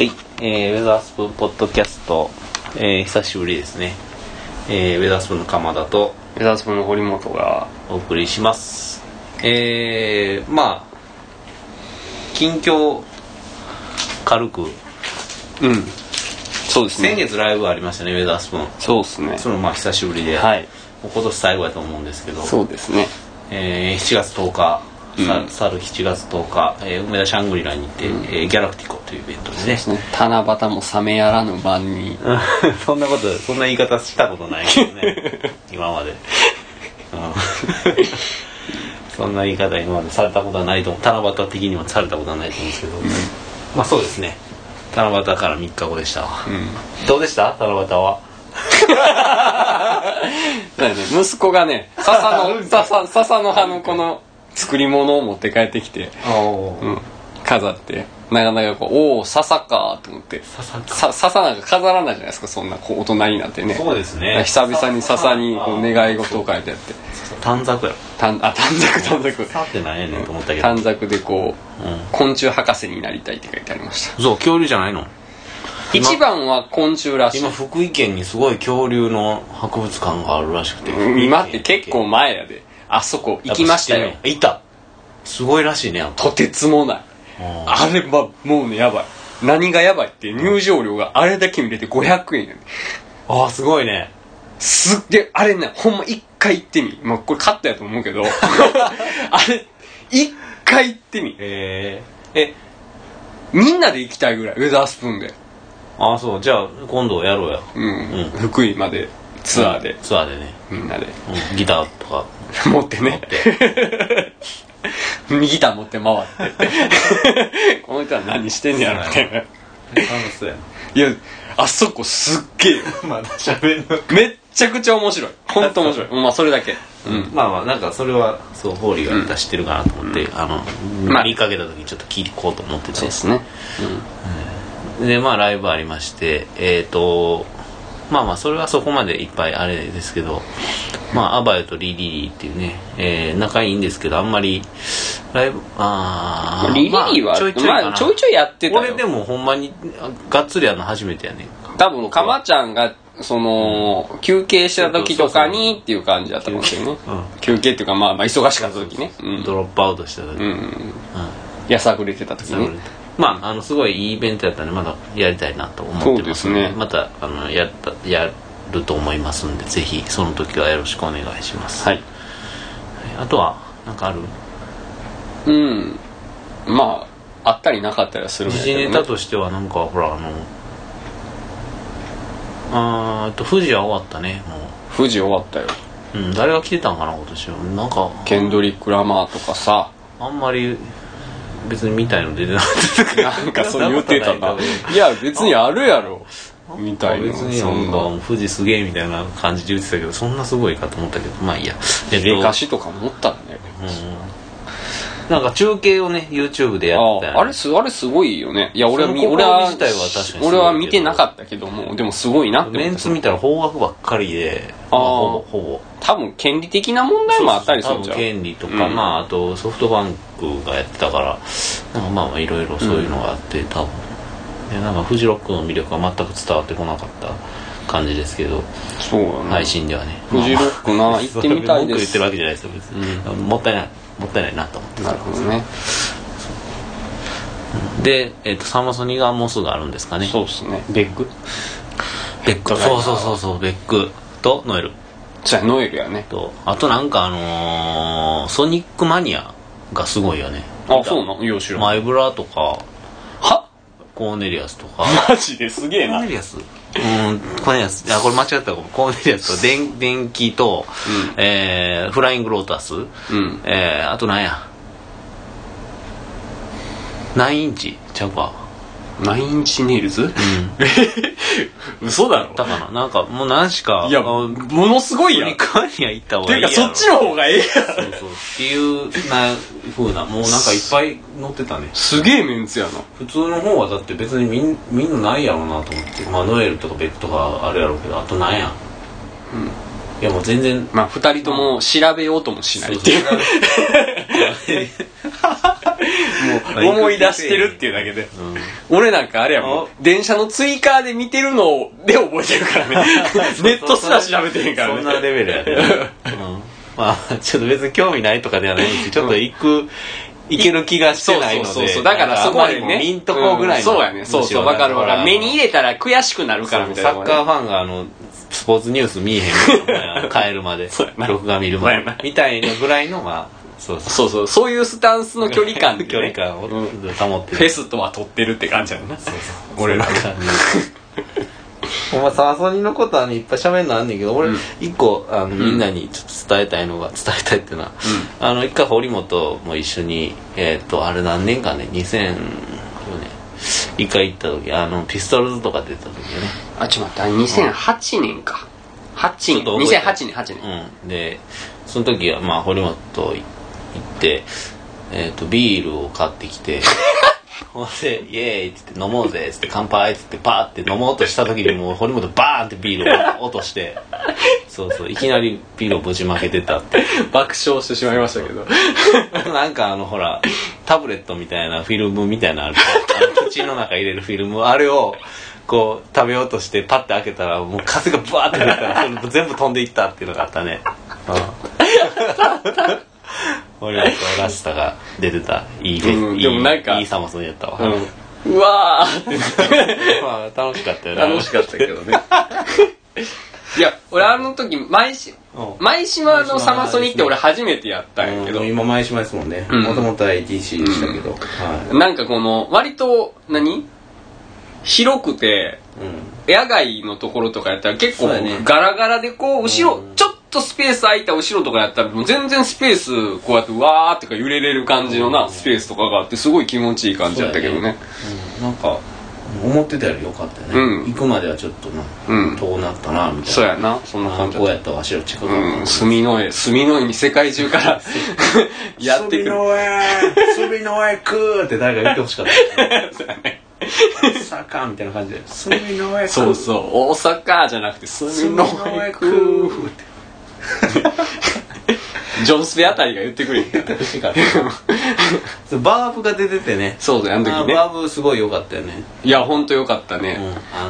はい、えー、ウェザースプーンポッドキャスト、えー、久しぶりですね、えー、ウェザースプーンの鎌田と。ウェザースプーンの堀本が。お送りします。えー、まあ近況軽く。うん。そうです先ね月ライブありましたねウェザースプーン。そうですね。それもまあ久しぶりで、はい。今年最後やと思うんですけど。そうですね。えー、7月10日、さうん。去る7月10日、えー梅田シャングリラにて、えーギャラクティコというイベントでね。ですね。七夕も冷めやらぬ晩に。そんなことそんな言い方したことないけどね。今まで、うん。そんな言い方今までされたことはないと思う。七夕的にはされたことはないと思うんですけど、まあそうですね。七夕から3日後でしたわ、どうでした？七夕は？息子がね笹の笹笹の葉のこの作り物を持って帰ってきて、うん、飾ってなかなかこうおお笹かと思って。笹笹なんか飾らないじゃないですかそんなこう大人になってね。そうですね。久々に笹にこう願い事を書いてあって。短冊やろ短あ短冊短冊さってなんやねんと思ったけど、短冊でこううん。昆虫博士になりたいって書いてありました。そう恐竜じゃないの？今一番は昆虫らしい。今福井県にすごい恐竜の博物館があるらしくて。うん今って結構前やで。あそこ行きましたよ。行った。すごいらしいねとてつもないああれはもうねやばい。何がやばいって入場料があれだけ見れて500円やねあーすごいね。すっげえあれねほんま一回行ってみ。まあこれカットやと思うけど。あれ一回行ってみ。ええみんなで行きたいぐらいウェザースプーンで。ー、ああそう。じゃあ今度やろうや。うん、うん。福井までツアーで、ツアーでね、みんなで。うん、ギターとか。持ってね。ギター持って回って。この人は何してんねやろ。みたいな楽しそうやいやあそこすっげえよ。な まだ喋るのめっちゃくちゃ面白い。本当面白い。まあそれだけ。うん。まあまあなんかそれはそうホーリーが知ってるかなと思って、あの、まあ見かけた時にちょっと聞いこうと思っててすね。でまあライブありましてえっ、とまあまあそれはそこまでいっぱいあれですけどまあアバヨとリリリーっていうね、えー仲いいんですけどあんまりライブあーリリリーは、まあちょいちょいかな、まあちょいちょいやってたよ俺でもほんまにあがっつりやるの初めてやね多分かまちゃんがその休憩した時とかにっていう感じだったかもしれな休憩。っていうかまあまあ忙しかった時ね。うん。ドロップアウトした時、うん。うん。やさぐれてた時ねまああのすごいいいイベントやったんでまだやりたいなと思ってまのですすね。またあのやったやると思いますんでぜひその時はよろしくお願いします、はい。あとはなんかある？うん。まああったりなかったりはするん時だけどね。事ネタとしてはなんかほらあのあと富士は終わったねも富士終わったよ。う、うん、誰が来てたんかな今年は。なんかケンドリック・ラマーとかさ。あんまり別に見たいの出てなかった なんかそう言ってたないいや別にあるやろ。みたいな別になんか富士すげえみたいな感じで言ってたけどそんなすごいかと思ったけど。まあいいや。えっとレカシとか持ったんだようんなんか中継をね YouTube でやってたああれすあれすごいよね。いや俺はみその試み俺は自体は確かにすごいけど。俺は見てなかったけども。でもすごいなってメンツ見たら方角ばっかりであー。まあほぼほぼ。多分権利的な問題もあったりするんじゃん多分権利とか、うん。まああとソフトバンクがやってたからなんかまあまあいろいろそういうのがあって、多分。でなんかフジロックの魅力が全く伝わってこなかった感じですけど、そうやね。配信ではね。フジロックなまあまあ行ってみたいです。文句言ってるわけじゃないですよ別に、もったいないもったいないなと思って。なるほどね。で、えっとサマソニがもうすぐあるんですかね。そうですね。ベッグ。ベックそうそうそうそう。ベックとノエル。じゃあノエルやね。とあとなんかあのーソニックマニアがすごいよね。あそうなの？いや知らん。マイブラとかは？コーネリアスとか。マジで？すげえな、コーネリアス、うんコーネリアスあこれ間違ったかも。コーネリアスと 電気と、うん。えーフライングロータス、うん。えーあとなんや？9インチ？ちゃうかナイン・インチ・ネイルズ？うん。嘘だろ。だかななんかもう何しかいやあものすごいやん。ソニマニ行った方がいいていうかそっちの方がええやん。そうそう。っていうな風なもうなんかいっぱい載ってたね。すげえメンツやな。普通の方はだって別にみんみんなないやろうなと思って。まあノエルとかベックとかあるやろうけどあとなんや？いやもう全然。まあ二人とも調べようともしないっていう。もう思い出してるっていうだけで。俺なんかあれやもん。電車のツイカーで見てるので覚えてるからね。ネットすら調べてへんからね。そんなレベルやで、うん、まあちょっと別に興味ないとかではないんですけどちょっと行くいける気がしてないので。そうそうそうだからそこまでね。ミントコぐらいそうやね。そうそう。わかるわかる。目に入れたら悔しくなるからみたいなサッカーファンがあのスポーツニュース見えへん帰るまで。録画見るまで。みたいなぐらいのまあ そうそう。そうそういうスタンスの距離感で、ね、距離感を保ってる、フェスとは取ってるって感じやな。そうそう。俺らが。ほんまサマソニのことはねいっぱい喋るのあんねんけど俺一個あのみんなにちょっと伝えたいのが伝えたいっていうのは、うん、あの一回堀本も一緒にえっ、ー、とあれ何年かね2000一回行った時あのピストルズとか出た時ねあちょっと待って2008年か。8年。2008年8年。うん。でその時はまあ堀本行ってえっ、ー、とビールを買ってきて ほんで、イエーイって言って飲もうぜっつって乾杯っつってパーって飲もうとした時にもう堀本バーンってビールを落として、そうそう、いきなりビールをぶちまけてたって。爆笑してしまいましたけど。なんかあのほら、タブレットみたいなフィルムみたいなあるあの口の中入れるフィルム、あれを、こう食べようとしてパッて開けたらもう風がブワーって出た。ら それ全部飛んでいったっていうのがあったね。うん俺らとラスタが出てた。いいうん、いいでもなんかいいサマソンやったわ、うん、うわーって。まあ楽しかったよね。楽しかったけどね。いや俺あの時舞し舞島のサマソニって俺初めてやったんやけど、今舞島ですもんね。もともとは ATC でしたけど、はい、なんかこの割と何？広くて、うん、野外のところとかやったら結構ガラガラでこう後ろ、ちょっとスペース空いた後ろとかやったらもう全然スペースこうやってわーってか揺れれる感じのな、スペースとかがあってすごい気持ちいい感じやったけどね、ね。うん、なんか思ってたよりよかったね、うん、行くまではちょっとな、うん、遠なったなみたいな。そうやなそんな感じこうやったわしら近くうん。住の絵住の絵に世界中から やってくる。住の絵住の絵くーって誰か言ってほしかった。そうやね大阪みたいな感じで「住の絵そうそう。大阪じゃなくて「住の絵くー」ってジョン・スペあたりが言ってくれ。バーブが出ててね。そうだよあの時ね。バーブすごい良かったよね。いや本当良かったね、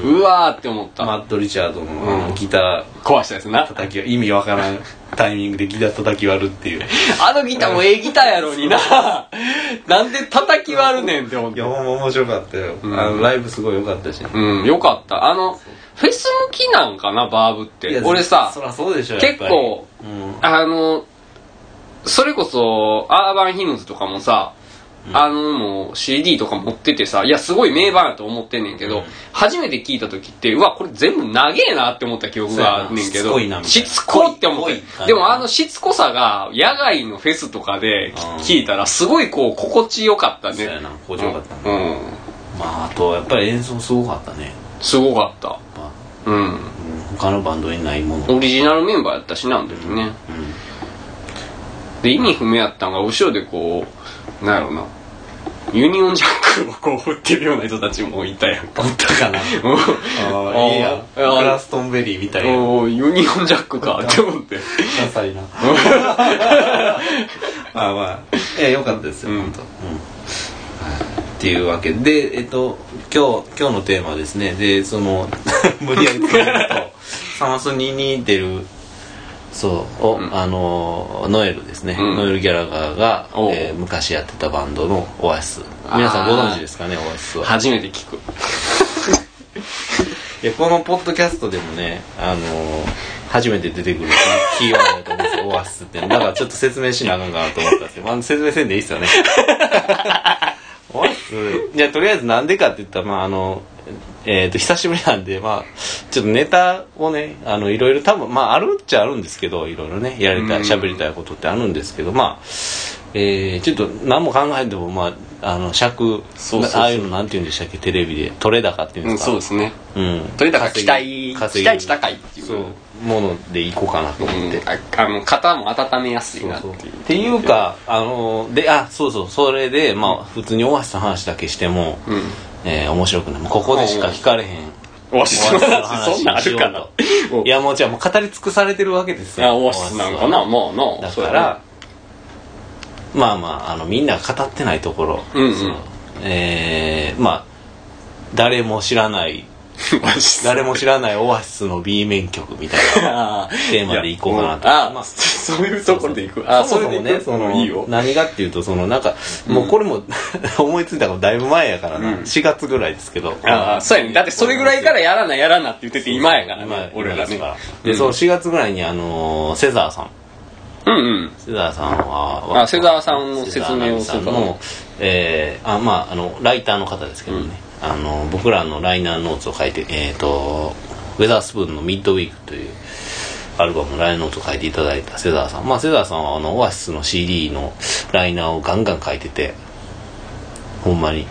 うん、うわーって思った。マット・リチャードのギター、壊したやつな。叩き意味わからん タイミングでギター叩き割るっていう。あのギターもええギターやろにな。なんで叩き割るねんって思って。いやほんま面白かったよ、うん、あのライブすごい良かったし、うん良かった。あのフェス向きなんかなバーブって。俺さそそうでしょ結構、うん、あのそれこそアーバンヒムズとかもさ、うん、あのもう CD とか持っててさいやすごい名盤やと思ってんねんけど、うん、初めて聞いた時ってうわこれ全部長えなって思った記憶があんねんけどしつこって思って。でもあのしつこさが野外のフェスとかで聞いたらすごいこう心地よかったね。そうやな心地よかったね、うん、まああとやっぱり演奏すごかったね。すごかった。うん、他のバンドにないもの。オリジナルメンバーやったしなあの時ね、で意味不明やったんが後ろでこうなんやろうなユニオンジャックをこう振ってるような人たちもいたやんか。おったかな。ああ、いいや。グラストンベリーみたいな。ユニオンジャックかって思って。ダサいな。まあまあ、ええ、よかったですよ、うん、本当。うん。っていうわけで、えっと、今日、今日のテーマですね。で、その、無理やり作ると、サマソニに出るそう。を、うん、あのノエルですね、うん、ノエル・ギャラガーが、えー、昔やってたバンドのオアシス。皆さんご存知ですかねオアシスは。初めて聞く。いやこのポッドキャストでもねあの初めて出てくるキーワードだと思うんです。よオアシスってだからちょっと説明しなあかんかなと思ったんですけど、まあ、説明せんでいいっすよね。オアシス。いやとりあえずなんでかって言ったらまああのえー、と久しぶりなんで、まあ、ちょっとネタをねあのいろいろ多分、まあ、あるっちゃあるんですけどいろいろねやりたい喋りたいことってあるんですけどまあ、えー、ちょっと何も考えてもまああの尺ああいうのなんて言うんでしたっけ？テレビで。取れ高っていうんですか、うん、そうですね、うん、取れ高期待期待値高いっていう。そう。ものでいこうかなと思って、うん、あの肩も温めやすいなっていう。っていうかあのであそうそう。それでまあ普通に大橋さん話だけしても、うんえー、面白くない。ここでしか聞かれへん。オアシスの話そんなんあるかな。いやもうじゃあもう語り尽くされてるわけですよ。あオアシスなんかなまあなだからまあまああのみんなが語ってないところ、うんうん。えー、まあ誰も知らない 誰も知らないオアシスの B 面曲みたいなあテーマでいこうかなと。あ、まあそういうところでいく。あそもそもね。そのいいよ。何がっていうとそのなんかもうこれも 思いついたのだいぶ前やからな、うん。4月ぐらいですけど。ああそうやね。だってそれぐらいからやらなやらなって言ってて今やから俺らね。でその4月ぐらいにあのーセザーさん。うんうん。セザーさんはあセザーさんの説明をするの、えーあまああのライターの方ですけどね、あの僕らのライナーノーツを書いてえっ、とウェザースプーンのミッドウィークというアルバムのライナーノーツを書いていただいたセザーさん。まあセザーさんはあのオアシスの CD のライナーをガンガン書いててほんまに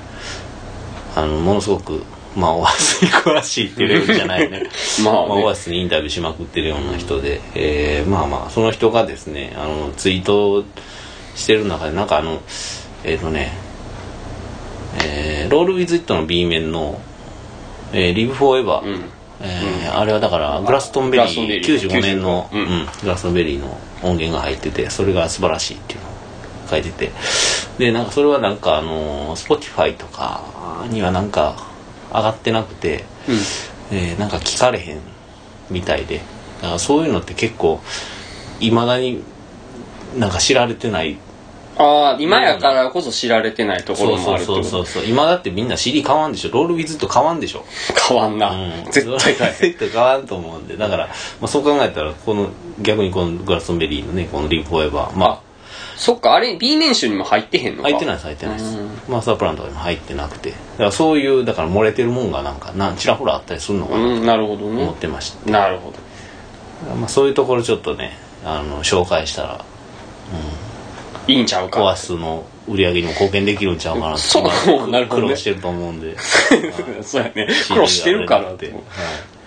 あのものすごくまあオアシスに詳しいっていうレベルじゃないね。まあね。まあ、オアシスにインタビューしまくってるような人で、えーまあまあその人がですねあのツイートしてる中でなんかあのえっ、とねえーロール・ウィズ・イットの B 面の「えー、リブ・フォーエバー」うん。えーあれはだからグラストンベリーリー95年の、ううん。んグラストンベリーの音源が入っててそれが素晴らしいっていうのを書いてて。でなんかそれはなんかあの Spotify とかにはなんか上がってなくて、えーなんか聞かれへんみたいで。だからそういうのって結構いまだになんか知られてないああ今やからこそ知られてないところもあるってそうそうそうそう今だってみんな CD 買わんでしょ。ロールウィズと買わんでしょ。変わんな、うん。絶対。変えへん絶対変わんと思うんで。だから、まあ、そう考えたらこの逆にこのグラストンベリーのねこの「リブ・フォーエバー」まあそっかあれ B 面集にも入ってへんのか。あ入ってないです入ってないです。うんマーサープランとかにも入ってなくて。だからそういうだから漏れてるもんがなんかなんちらほらあったりするのかな。うんなるほどと思ねってました、なるほど。まあ、そういうところちょっとねあの紹介したらいいんちゃうかコアスの売り上げにも貢献できるんちゃうかなとそう今なるほどね。苦労してると思うんで。そうやね。苦労してるからって、はい。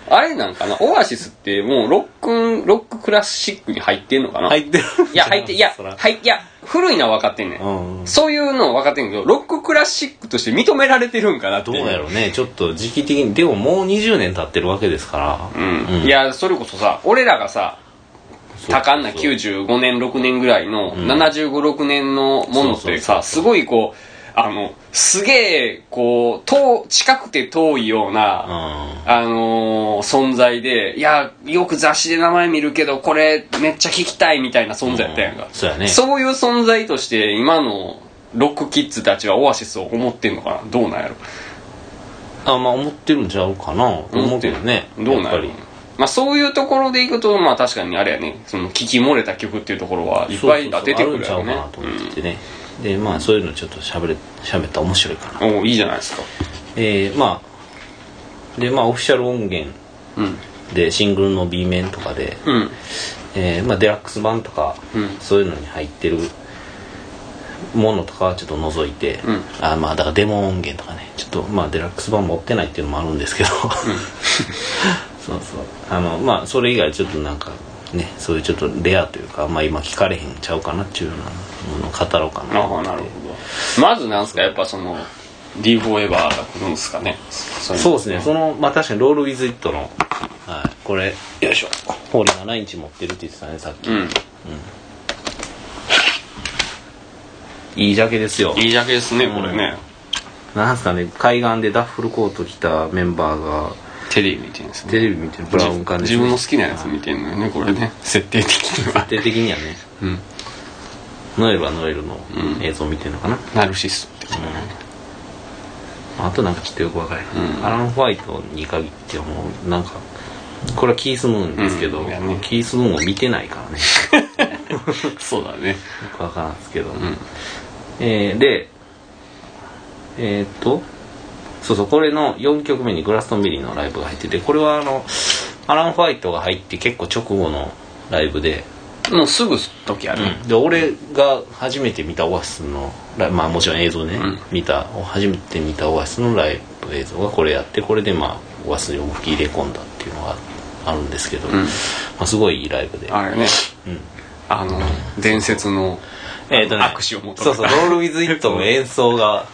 あれなんかな？オアシスってもうロックンロッククラシックに入ってんのかな？入ってるいや入っていやそら。はいいや古いのは分かってんねん、うんそういうのは分かってんけどロッククラシックとして認められてるんかなってどうやろうね。ちょっと時期的にでももう20年経ってるわけですから。うん。うん。いやそれこそさ俺らがさ多感なそう。95年6年ぐらいのん。7 5 6年のものってさすごいこうあのすげえこう遠近くて遠いような、うあのー存在でいやよく雑誌で名前見るけどこれめっちゃ聞きたいみたいな存在やったやんか、ん。そうやね。そういう存在として今のロックキッズたちはオアシスを思ってんのかな？どうなんやろ？あまあ思ってるんちゃうかな。と思うけどね。どうなんやろ？まあそういうところでいくとまあ確かにあれやね。その聞き漏れた曲っていうところはいっぱい出てくるやろね。そうそうそうあるんちゃうかなと思っててね、でまあそういうのちょっとしゃべれ喋ったら面白いかなうん。おおいいじゃないですか。えー、まあでまあオフィシャル音源うん。でシングルの B 面とかで、うん。えーまあ、デラックス版とか、うん。そういうのに入ってるものとかはちょっと除いて、うん。あまあだからデモ音源とかね。ちょっとまあデラックス版持ってないっていうのもあるんですけど、そうそう。あのまあそれ以外ちょっとなんかねそういうちょっとレアというかまあ今聞かれへんちゃうかなっていうようなものを語ろうかなああなるほどまずなんすかやっぱその D フォーエバーが来るんすかね。そそうですね。そのまあ確かにロール・ウィズ・イットの、はい、これよいしょ。ホーリー7インチ持ってるって言ってたねさっき、うん。いいジャケですよ。いいジャケですねこれね、なんすかね海岸でダッフルコート着たメンバーがテレビ見てるんですね。テレビ見てるブラウン管で自分の好きなやつ見てんのよねこれね。設定的には。徹底的にはね。うん。ノエルはノエルのうん。映像を見てるのかな、ナルシスト的なね。あとなんかちょっとよくわからへん、うん。アラン・ホワイトに限ってはもうなんかこれはキース・ムーンですけど、うん。キース・ムーンを見てないからね。そうだね。よくわからんですけど、うん。えーでえーっとそうそうこれの4曲目にグラストンベリーのライブが入っててこれはあのアラン・ホワイトが入って結構直後のライブで、もうすぐ時ある、で俺が初めて見たオアシスのまあもちろん映像ね、うん。見た初めて見たオアシスのライブ映像がこれやってこれでまあオアシスに思いっきり入れ込んだっていうのがあるんですけど、ん。まあ、すごいいいライブで。あれね。うん。あの伝説のえーとね握手を求めた。そうそうロール・ウィズ・イットの演奏が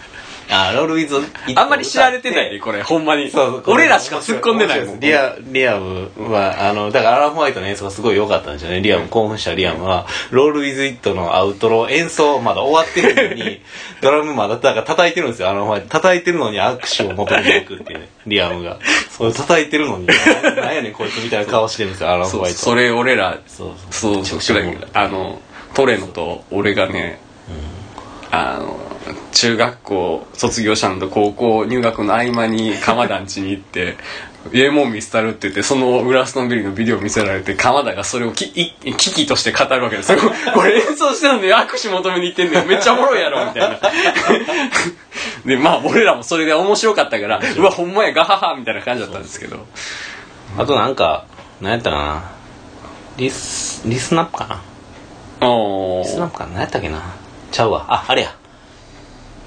あロールウィズあんまり知られてないでこれ。ほんまに。そうそう俺らしか突っ込んでないもん。リアリアムはあのだからアラン・ホワイトの演奏がすごい良かったんですよね。リアム興奮したリアムは。ロール・ウィズ・イットのアウトロ演奏まだ終わってるのに ドラムまだだから叩いてるんですよ。アラン・ホワイト叩いてるのに握手を求めていくっていうね リアムが。そう叩いてるのに。なんやねんこいつみたいな顔してるんですよアラン・ホワイト。それ俺らそうそう。あのトレノと俺がね、あの中学校卒業したのと高校入学の合間に鎌田ん家に行って「ええもん見せたる」って言ってそのグラストンベリーのビデオ見せられて鎌田がそれをきい危機として語るわけです。よ これ演奏してるのに握手求めに行ってんだよ。めっちゃおもろいやろみたいな。でまあ俺らもそれで面白かったからうわほんまやガハハみたいな感じだったんですけど。あとなんか何やったかな。リスリスナップかな。おリスナップかな。何やったっけな。ちゃうわ。ああれや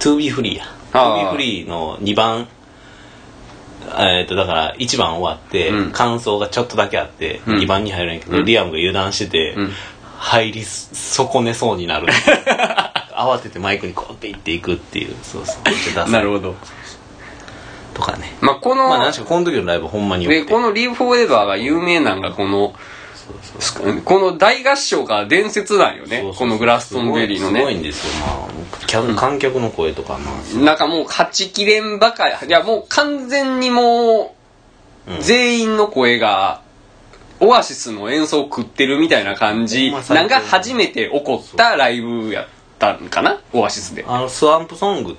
To be free や。あ To ー be free の2番。えっとだから1番終わって、うん。感想がちょっとだけあって、うん。2番に入るんやけど、うん。リアムが油断してて、うん。入り損ねそうになる。慌ててマイクにこうって行っていくっていう。そうそう。めっちゃダサいなるほど。とかね。まあこの、まあ何しかこの時のライブほんまによくて。でこの「リーフ・フォーエバー」が有名なんがこのこの大合唱が伝説なんよね。そうそうこのグラストンベリーのね。すごいんですよ。まあ客観客の声とかまあ。なんかもう勝ちきれんばかり。いやもう完全にもうんう全員の声がオアシスの演奏を食ってるみたいな感じなんか初めて起こったライブやったんかな？オアシスで。あのスワンプソング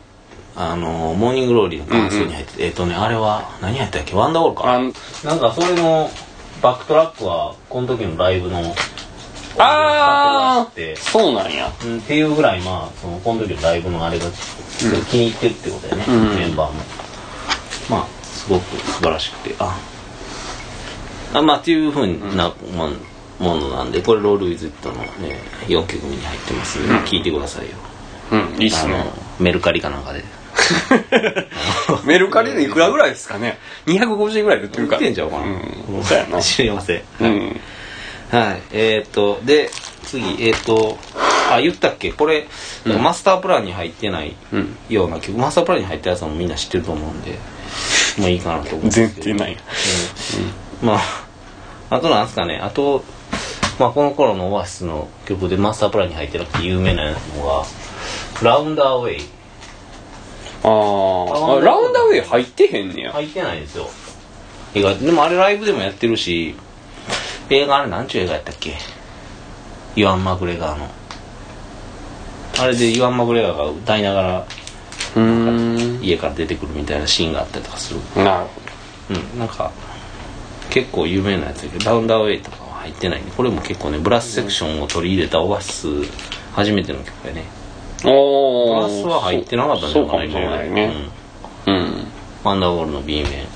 あのモーニングローリーの感想に入ってて、えっ、とねあれは何やったっけ？ワンダーウォールか。あんなんかそれのバックトラックはこの時のライブのあって。ーそうなんや。うんっていうぐらいまあそのこの時のライブのあれが気に入ってるってことだよね、うん。メンバーも。まあすごく素晴らしくて。あ。あまあっていうふうなもん。ものなんでこれロール・ウィズ・イットの、ね、4曲目に入ってます、聞いてくださいよ。うんいいっすね。メルカリかなんかで メルカリでいくらぐらいですかね？250円ぐらいで売ってる売っから。てんちゃうかな、うん。そうやな。知りません。うん。はい。えっ、とで次。えっ、とあ言ったっけ？これ、マスタープランに入ってないうん。ような曲マスタープランに入ったやつはもうみんな知ってると思うんでもういいかなと思うんですけど。全然ないうん。まああとなんすかね？あとまあこの頃のオアシスの曲でマスタープランに入ってなくて有名なのが「ラウンダーウェイあー。あラウンダーウェイ入ってへんね」や。入ってないんですよ。映画でもあれライブでもやってるし映画あれなんちゅう映画やったっけ？イワン・マグレガーの。あれでイワン・マグレガーが歌いながらうーん。家から出てくるみたいなシーンがあったりとかする。なるうん。なんか結構有名なやつだけどラウンダーウェイとかは入ってないねこれも結構ねブラスセクションを取り入れたオアシス初めての曲やねほどおブラスは入ってなかったんじゃない？かなしれないね。うん。うん、ワンダーウォールの B 面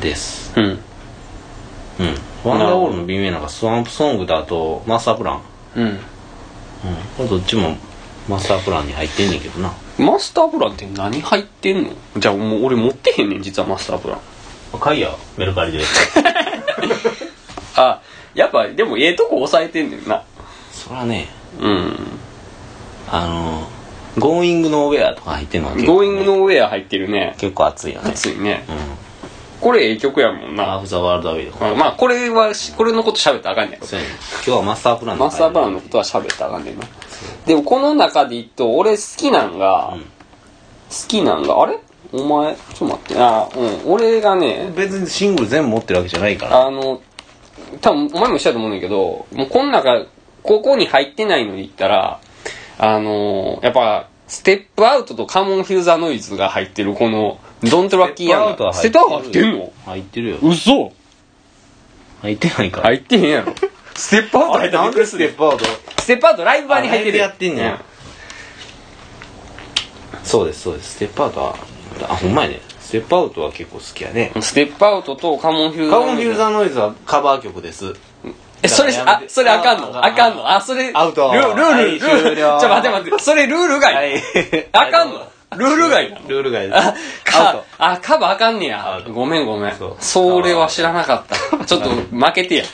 です。うん。うん。ワンダーウォールの B 面なんかスワンプソングだとマスタープラン。うん。うん。これどっちもマスタープランに入ってんねんけどな。マスタープランって何入ってんの？じゃあもう俺持ってへんねん実はマスタープラン。買いやメルカリで。あやっぱでもええとこ押さえてんねんな。そらね。うん。あのゴーイングノーウェアとか入ってんのは結構、ゴーイングノーウェア入ってるね。結構熱いよね。熱いね。うん。これええ曲やもんな。ハーフ・ザ・ワールド・アウェイとかあまあこれはしこれのこと喋ったらあかんねやろそうやね。今日はマスタープランマスタープランのことは喋ったらあかんねんな。でもこの中で言うと俺好きなんが、うん。好きなんがあれ？お前？ちょっと待って。あうん。俺がね別にシングル全部持ってるわけじゃないから。あの多分お前もしたと思うんだけどもうこの中ここに入ってないので言ったらあのやっぱステップアウトとカモンフューザーノイズが入ってるこのドントラッキーヤング。ステップアウト入ってんの？入ってるよ。嘘。入ってないか。ら入ってへんやろ。ステップアウト入ったらびっくりする。よプアウト？ステップアウトライブ版に入ってる。やってんねや。そうですそうです。ステップアウトはあほんまやね。ステップアウトは結構好きやね。ステップアウトとカモンフューザーカモンフューザーノイズはカバー曲ですえ、それ、あそれあかんの？ああかんの？あ、それ、アウト。ルルール、はいルール、終了。ちょ、待って待って、それルール外。あかんの？ルール外なのルール外ですあ、か、あ、カバーあかんねや。ごめんごめん。それは知らなかった。ちょっと負けてや。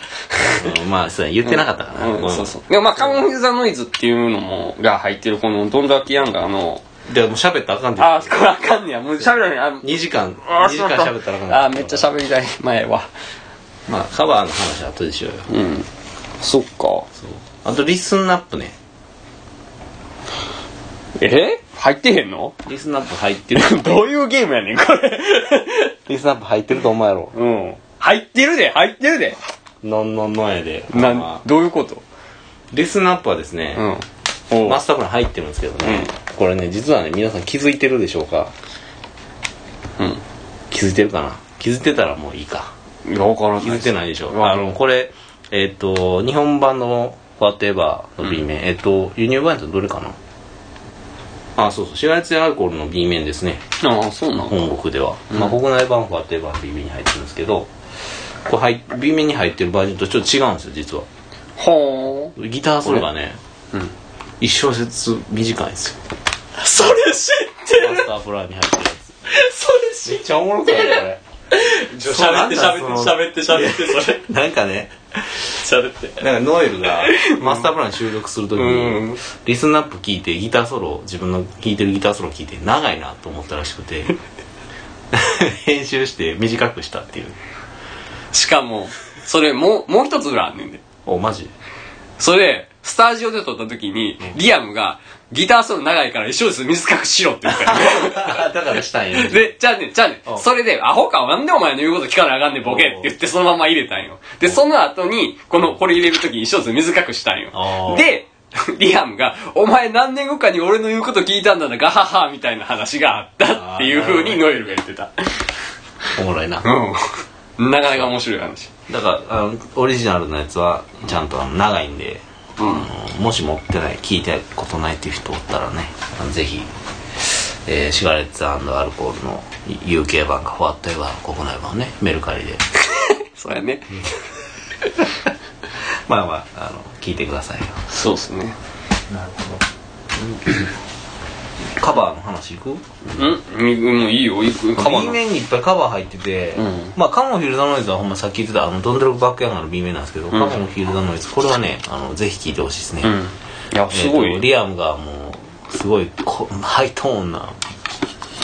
まあそうや。言ってなかったかな、うん、そうそう。でもまあ、カモンフザーノイズっていうのも、が入ってるこのドンダーキヤンガーの、じゃあもう喋ったらあかんってあ、これあかんねや。もう喋らへん。あ、2時間あ2時間喋ったらあかんあ、めっちゃ喋りたい。前は。まあカバーの話は後でしようよ。うん。そっか。そう。あとリスンナップね。え？入ってへんの？リスンナップ入ってる。どういうゲームやねん、これ。リスンナップ入ってると思うやろうん。入ってるで、入ってるで。のんのんのんやで。なまあ。どういうこと？リスンナップはですね、うん。おマスタープラン入ってるんですけどね、これね実はね皆さん気づいてるでしょうか？うん。気づいてるかな？気づいてたらもういいかいや、わからない。気づいてないでしょ。うんあのこれえっ、と日本版の「ファテーバー」の B 面、えっ、と輸入版やとどれかな？あそうそう。シガレツアルコールの B 面ですね。ああ、そうなの本国では、まあ国内版ファテーバーの B 面に入ってるんですけどこれ入 B 面に入ってるバージョンとちょっと違うんですよ実は。ほギターソロがねうん。一小節短いんですよ。それ知ってマスタープランに入ってるやつ。それ知めっちゃおもろくないこれ喋って喋って喋って喋ってそれ。なんかね。喋って。なんかノエルがマスタープランに収録するときに、うん。リスンナップ聞いてギターソロ自分の弾いてるギターソロ聞いて長いなと思ったらしくて 編集して短くしたっていう。しかもそれもうもう一つ裏あんねんで。おマジ？それスタジオで撮った時に、リアムがギターソロ長いから一生です短くしろって言ったよだからしたんや で、じゃあね、じゃあねう、んそれで、アホか、なんでお前の言うこと聞かなあかんねん、ボケって言ってそのまま入れたんよ。で、その後に、この、これ入れるときに一つ短くしたんあよ。ーで、リアムが、お前何年後かに俺の言うこと聞いたんだな、ガハハみたいな話があったっていう風にノエルが言ってた。おもろいなうん。なかなか面白い話。だからあのオリジナルのやつはちゃんとあの長いんで、うん。もし持ってない聞いたことないっていう人おったらねぜひ、えーシガレッツアルコールの UK 版かフォワットエバーの国内版をねメルカリで そうやね。まあまああの聞いてくださいよそうっすね。なるほどカバーの話いく？うんもういいよ、いく。かま B な。面にいっぱいカバー入ってて、うんまあカモンフィールドノイズはほんまさっき言ってたあのドンデロックバックヤンガーの B 面なんですけど、カモンフィールドノイズこれはねあのぜひ聴いてほしいですね、うん。いや、すごい。えーとリアムがもうすごいこハイトーンな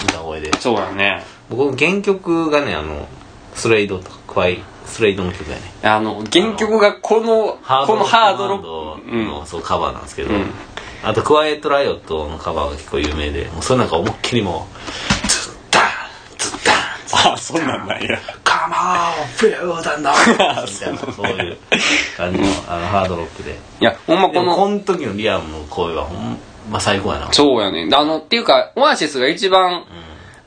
歌声でそうだね。僕原曲がねあのスレイドとかクワイスレイドの曲やねあの、原曲がこの、このハードロック。クの、そうカバーなんですけど、うんあとクワイエットライオットのカバーが結構有名でもうそれなんか思いっきりもうズッダンズッダンあ、そんなんなんや。カモンフィールドノイズみたいなそういう感じのあのハードロックで。いや、ほんまこの、この時のリアムの声はほんま最高やな。そうやね。あの、っていうか、オアシスが一番、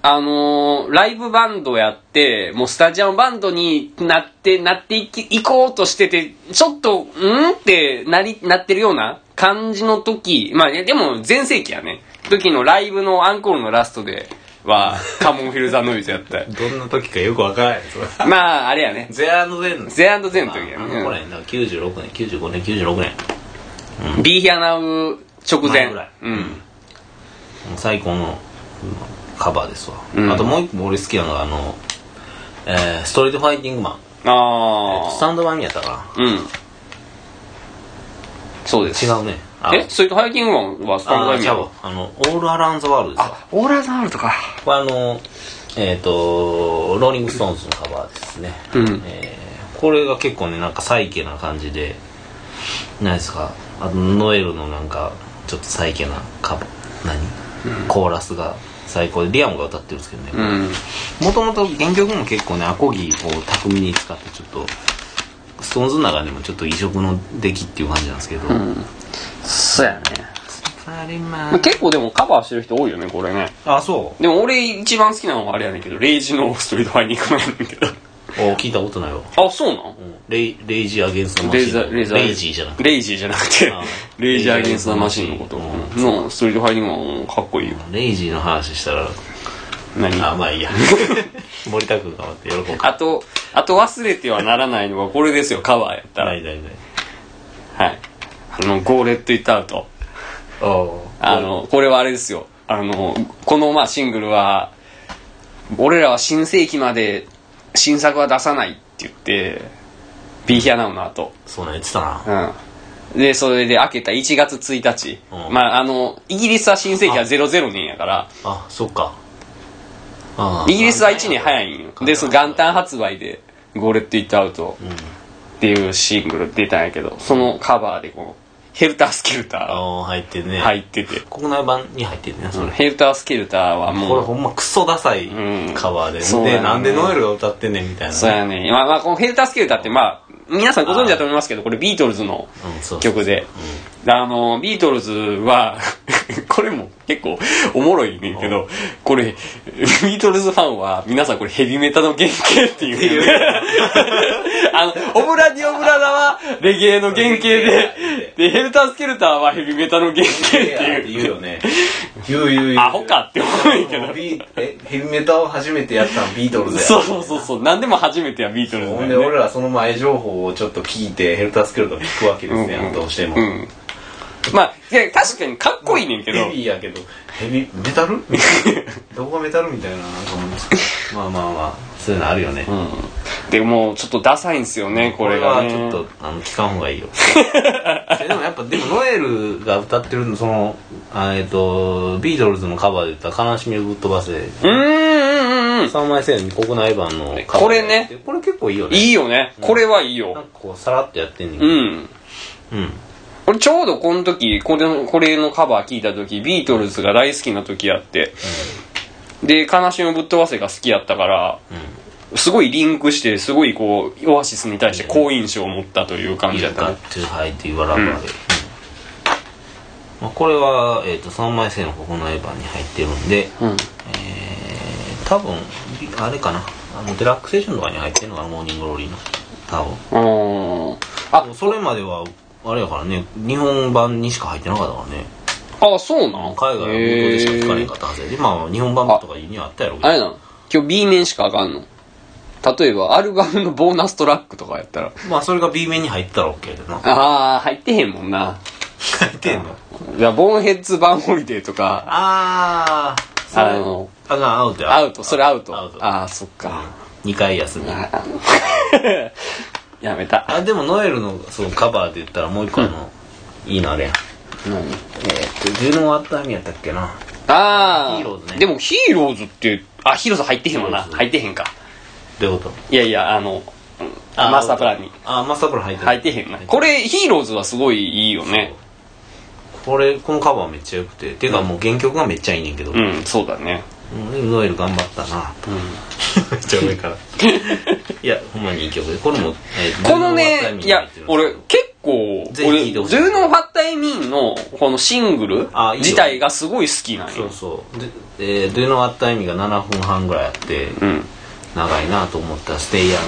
あのーライブバンドやって、もうスタジアムバンドになって、なっていき、いこうとしてて、ちょっと、んってなり、なってるような感じの時、まあ、でも全盛期やね。時のライブのアンコールのラストでは、カモンフィルザノイズやった。どんな時かよくわからないまあ、あれやね。ゼアンドゼンゼアンドゼンの時やあね。の頃やな96年95年96年うんビーヒャナウ直前。前ぐらいうん。最高のカバーですわ、うん。あともう一個俺好きなのがあの、えー Street Fighting Man、えー。ああ。と Stand By Me やったかうん。そうです。な違うね。あえ？それとハイキングマンは Stand By Me ああの All Around the World ですわあ、オーラーザールとか。これあのえっ、とローリング・ストーンズのカバーですね、うん。えーこれが結構ねなんかサイケな感じで何ですか？あとノエルのなんかちょっとサイケなカバ何、コーラスが最高でリアムが歌ってるんですけどねうん。もともと原曲も結構ねアコギを巧みに使ってちょっとストーンズの中でもちょっと異色の出来っていう感じなんですけど、うん。そうやね。結構でもカバーしてる人多いよね、これね。あそでも俺一番好きなのはあれやねんけど、レイジのストリートファイティングマンやねんけど。うお聞いたことないわ、あ、そうなん？うん。レイレイジー・アゲンスト・マシンレイザー、レイザー。レイジーじゃなくて。レイジーじゃなくて。あ、レイジーアゲンストマシンのこと。うんの Street Fighting Man かっこいいよ。レイジーの話したら。何？あまあいいや。森田君が待って喜ぶかあと、あと忘れてはならないのがこれですよ、カバーやったら。ないないない。はい。あの、 Go Let It Out。おあの、これはあれですよ。あの、このまあシングルは、俺らは新世紀まで新作は出さないって言って、ビーヒャナウの後。そうなん言ってたなうん。で、それで開けた1月1日。うんまあ、あの、イギリスは新世紀は00年やから、あそっかイギリスは1年早いんよ。で、その元旦発売で、ゴーレット・イット・アウトっていうシングル出たんやけど、そのカバーでこう、ヘルター・スケルタあー入ってるね。ー入ってて、国内版に入ってるねそれ、ヘルター・スケルターはこれもう、ほんまクソダサいうん。カバーで、そうやね。でなんでノエルが歌ってんねんみたいな。そうやね。まあまあ、このヘルター・スケルターってまあ、皆さんご存知だと思いますけど、これビートルズのうんそうそう曲で。あの、ビートルズは、これも結構おもろいねんけど、これ、ビートルズファンは、皆さんこれヘビメタの原型っていう、あの、オブラディオブラダはレゲエの原型で、で、ヘルタースケルターはヘビメタの原型っていう、言うよね。言う言う言うアホかって思うんやけど。ビーえヘビメタを初めてやったのビートルズや。そうそうそうそう、何でも初めてはビートルズだよね。ほんで俺らその前情報をちょっと聞いてヘルタースケルトン聞くわけですね、うん。どうしても、うん。まあ、いや、確かにかっこいいねんけど、ヘビーやけど。ヘビメタル？どこがメタルみたいなまあまあまあそういうのあるよね、うん。でも、ちょっとダサいんですよね、これがね。はちょっとあの聞かん方がいいよ。え でもやっぱでもノエルが歌ってるそのあえっとビートルズのカバーで言ったら「悲しみをぶっ飛ばせ」うーん、うん、うん、うん。3枚線国内版のこれね。これ結構いいよね。いいよね。これはいいなんよ。かこうさらっとやってんねんうん。うん俺ちょうどこの時、これの、これのカバー聞いた時、ビートルズが大好きな時やって、で、悲しみをぶっ飛ばせが好きやったから、すごいリンクして、すごいこう、オアシスに対して好印象を持ったという感じや You った。ね got。to hide っていうまあ、これは、えー、と3枚線の国内盤に入ってるんで、うん。えー、多分あれかな。あのデラックスエディションとかに入ってるのかな Morning Glory の。多分。うん。あ、それまではあれやからね日本盤にしか入ってなかったからね。あ、そうなん？海外は無料でしか聞かれへんかったはずやで。まあ日本盤とかにはあったやろうけど。あれなの今日 B 面しかあかんの？例えば、アルバムのボーナストラックとかやったら。まあそれが B 面に入ったら OK でな。ああ、入ってへんもんな。入ってんの？いや、ボーンヘッズ・バンホリデーとか、ああそれあの、あなアウトや。アウト、それアウト。アウト。ああ、そっか。2回休みやめた。あでもノエルのそうカバーで言ったらもう一個あの、いいのあれやん何？えー、とジュノン・アッターミやったっけなああ、ヒーローズねでもヒーローズって、あ、ヒーローズ入ってへんわな。ヒーローズ入ってへんか。どういうこと？いやいや、あの、うんマスタープランに。あマスタープラン入ってる入ってへんな。これ、ヒーローズはすごいいいよね。これこのカバーめっちゃ良くてていうかもう原曲がめっちゃいいねんけど、うん、そうだね。うんノエル頑張ったな。めっちゃ上から。いやほんまにいい曲で。これも、えー このね、いや、俺結構、俺、聴いてほしい。ジューノン・ファッタイ・ミーンのこのシングル自体がすごい好きなんよそう。そう。で、えー、ドゥノ・アッターミが7分半ぐらいあって、うん。長いなと思ったら「ステイヤン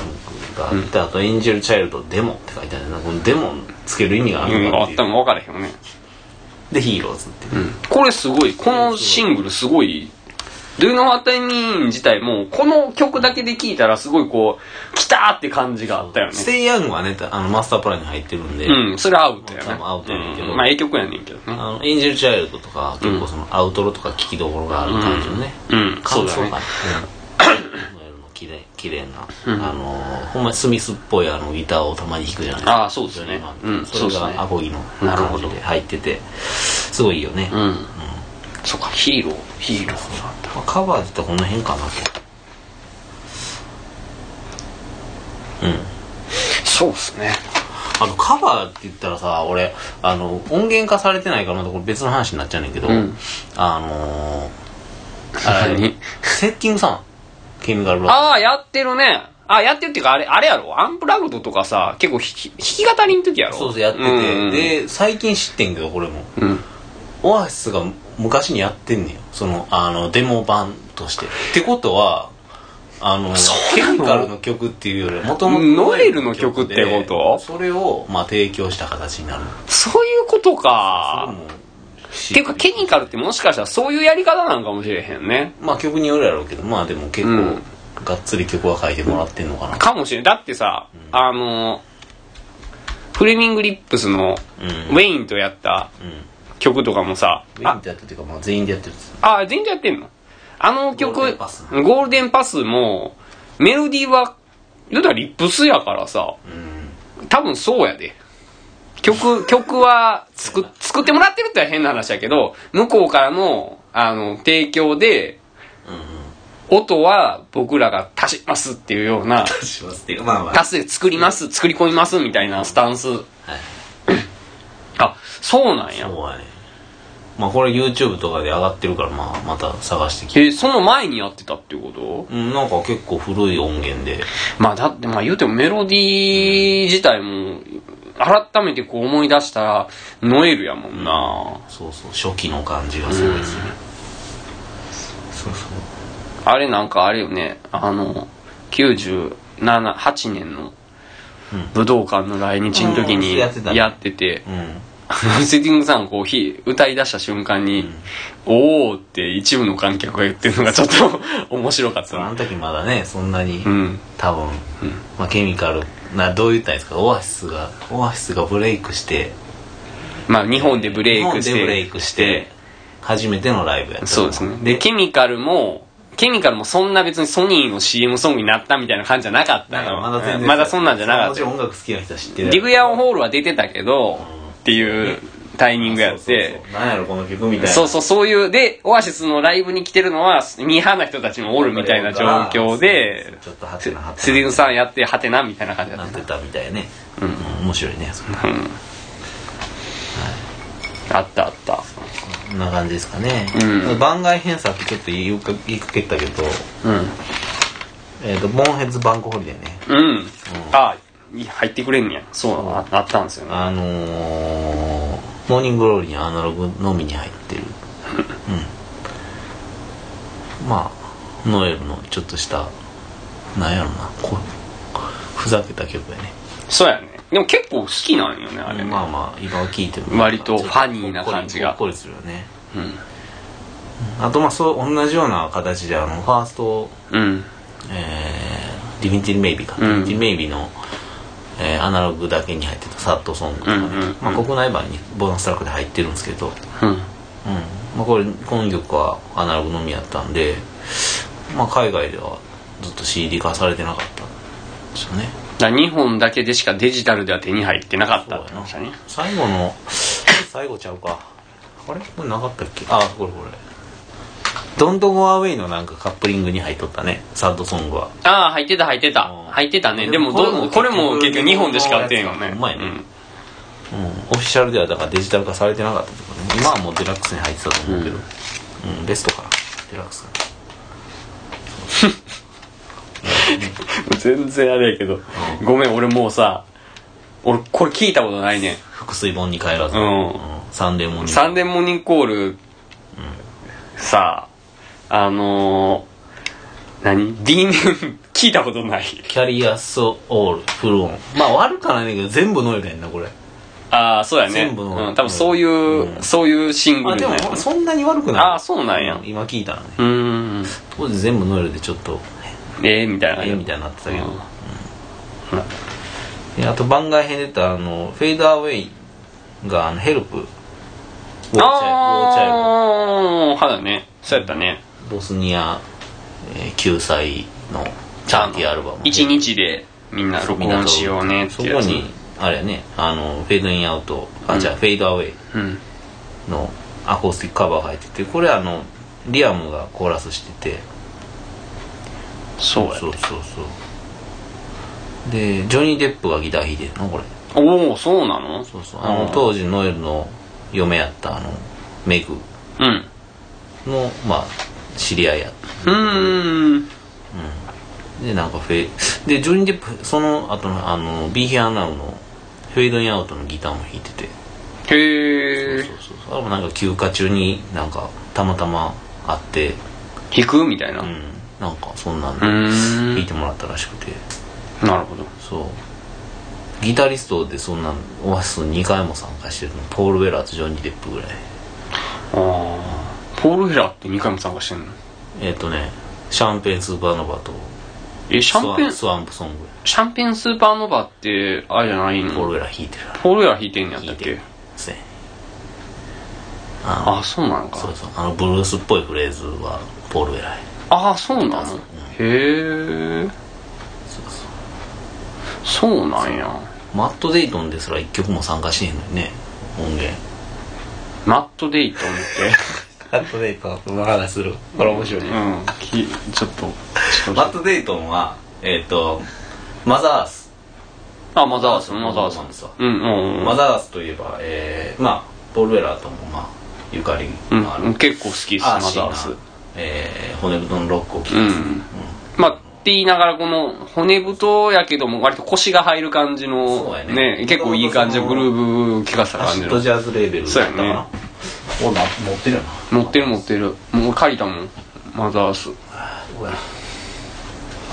グ」があって、あと「エンジェル・チャイルド・デモ」って書いてあるな。このデモつける意味があうん、るのかっいう、あってたも分からへんよね。でヒーローズっていう、これすごい、このシングルすごい、ドゥーノ・ファッタイ・ミーン自体も、この曲だけで聴いたらすごいこう、来たーって感じがあったよね。ステイヤングはねあのマスタープランに入ってるんで、うん、それアウトやね。アウトやねんけど。うんまあ、ええ曲やねんけどね。あのエンジェル・チャイルドとか結構そのアウトロとか聞きどころがある感じのね、うん、そうん、ノエルの綺麗綺麗な、あのほんまにスミスっぽいあのギターをたまに弾くじゃないですか。ああそうですよね。うんそれがアコギの感じで入っててすごいいいよね、うん。そうか、ヒーロー、ヒーローなんだ。まあカバーったらこの辺かなとうん。そうっすね。あとカバーって言ったらさ俺あの音源化されてないからまたこれ別の話になっちゃうねんけど、うん。あのー、あれ何？セッティングさん。ケミカルロック。ああ、やってるね。あ、やってるっていうか、あれ、あれやろ？アンプラグドとかさ、結構弾き弾き語りの時やろ？そうそうやってて、うん。で最近知ってんけどこれも。うん。オアシスが昔にやってんねんよそのあのデモ版として。ってことはあのケミカルの曲っていうよりはもともとノエルの曲ってこと？それを、まあ、提供した形になる。そういうことか。もっていうか、ケニカルってもしかしたらそういうやり方なのかもしれへんね。まあ曲によるやろうけどまあでも結構、うん。がっつり曲は書いてもらってんのかな、かもしれん。だってさ、あの、フレミング・リップスのうん。ウェインとやったうん曲とかもさ、あウィンってやってるっていうか、まあ、全員でやってるんですあ、全然やってんの？あの曲、ゴールデンパス。ゴールデンパスも、メロディーは、言うたらリップスやからさ、うん。多分そうやで。曲、曲は作、作ってもらってるっては変な話だけど、向こうからの、あの、提供で、音は僕らが足しますっていうような、しますっていうかまあまあ。足すで作ります、作り込みますみたいなスタンス。はい。あ、そうなんや。そうや。ねまあこれ YouTube とかで上がってるからまあまた探してきて。え、その前にやってたっていうこと？うんなんか結構古い音源で。まあだってまあ言うてもメロディー自体も、改めてこう思い出したら、ノエルやもんな。そうそう初期の感じがすごいですねそうそう。あれなんかあれよね、あの、97、8年のうん。武道館の来日の時にうん。やってたね。やってて、うんあ のセティングさんこうひ歌い出した瞬間に、おーって一部の観客が言ってるのがちょっと面白かったな。あの時まだねそんなに、うん。多分、まあ、ケミカルなどう言ったらいいんですか？オアシスがオアシスがブレイクしてまあ日本でブレイクして。日本でブレイクして初めてのライブやったそうですね。で、ケミカルも、ケミカルもそんな別にソニーの CM ソングになったみたいな感じじゃなかったよ。まだ全然まだそんなんじゃなかったよ。もちろん音楽好きな人は知ってるディグヤンホールは出てたけど、っていうタイミングやって、なんやろこの曲みたいな。そうそう、そういう、で、オアシスのライブに来てるのは、ミーハーな人たちもおるみたいな状況で、ちょっとハテナハテナセディンさんやって、ハテナみたいな感じだなってったみたいね。うん、面白いねそれ。うん。あったあった。こんな感じですかね、うん。番外編さっきちょっと言いか言いかけたけど。うん。えっ、と Bonehead's Bank Holiday ね。うん。あ、い入ってくれんねや。そう、ああったんですよね。あのー、 Morning Glory にアナログのみに入ってるうんまあノエルのちょっとしたなんやろなこうふざけた曲やねそうやね。でも結構好きなんよね、あれね。まあまあ今聴いてる割とファニーな感じがほっこりするよねうん。あとまあそう同じような形であのファーストうん。えー、 Definitely Maybe か、うん Definitely Maybe の、えーアナログだけに入ってた Sad Song とか。ね、まあ、国内盤にボーナストラックで入ってるんですけど、うん。うん。まあ、これこの曲はアナログのみやったんで、まあ、海外ではずっと CD 化されてなかったんですよね。だ日本だけでしかデジタルでは手に入ってなかったっね。最後の最後ちゃうか。あれ？これなかったっけ？あこれこれ「ドントゴアウェイのなんかカップリングに入っとったね。サッドソングは。ああ、入ってた入ってた。うん。入ってたね。ででももこれもど、これも結局日本でしか売ってんよね。うまいね。ん。うん、オフィシャルではだからデジタル化されてなかったとかね。今はもうデラックスに入ってたと思うけど、うん。ベストかな。デラックス。全然あれやけど。ごめん、俺もうさ、俺これ聞いたことないね。腹水本に帰らず、うん。サンデーモーニングサンデーモーニングコール、さ、あのー、何 ?D 面聞いたことない。キャリアソオールフルオンまあ悪かないねんけど全部ノイルやんなこれ。ああ、そうやね。全部のうん、多分そういう、うん。そういうシングあでもそんなに悪くない。あそうなんや。今聞いたらね。うーん。当時全部ノイルでちょっとええみたいな。ええみたいになってたけど、うん。であと番外編で言ったあのフェイドアウェイがあのヘルプウォーチャイああ、はいだね。そうやったね。ボスニア、えー救済のチャーティーアルバム一日でみんな録音しようねっていうやつ。そこにあれやねあのフェードインアウトあ、じゃあフェードアウェイうん。のアコースティックカバーが入っててこれあのリアムがコーラスしててそう。そうそうそうでジョニー・デップがギター弾いてるのこれおお、そうなの？そうそうあの当時ノエルの嫁やったあのメグうん。のまあ知り合いやうーん。でなんかフェイでジョニー・デップその後のあの Be Here Now のフェイドインアウトのギターも弾いててへえそう。そうそうあれもなんか休暇中になんかたまたま会って弾くみたいな。ううんなんかそんなんで。弾いてもらったらしくてなるほど。そうギタリストでそんなんオアシス2回も参加してるの？ポール・ウェラーとジョニー・デップぐらい。ああ。ポール・ヘラーって2回も参加してんの？えっ、とねシャンペン・スーパーノバとえ、シャンペン、スワンプソング。シャンペンスーパーノバって、あれじゃないの？ポール・ウェラー弾いてる。ポール・ヘラー弾いてんやったっけ？せああ、そうなのか。そうそう。あのブルースっぽいフレーズはポール・ウェラー。やああ、そうなの？へえ。そうそう。そうなんや。マット・デイトンですら一曲も参加してへんのにね音源。マット・デイトンって？マット・デイトンの話する。これ面白い、うん。きちょっとマット・デイトンはえっ、とマザーアースあマザースマザース。なんですわうんうんうん。マザーアースといえばえー、まあポール・ウェラーともまあゆかりのある、うん、結構好きですマザース。えー、骨太のロックを聴きます、うん。まあって言いながらこの骨太やけども割と腰が入る感じのね。結構いい感じのグルーブ聴かせたア感じの。ジャズレーベルそうやなおな持ってるよな持ってる持ってる。もう借りたもん。マザース。あ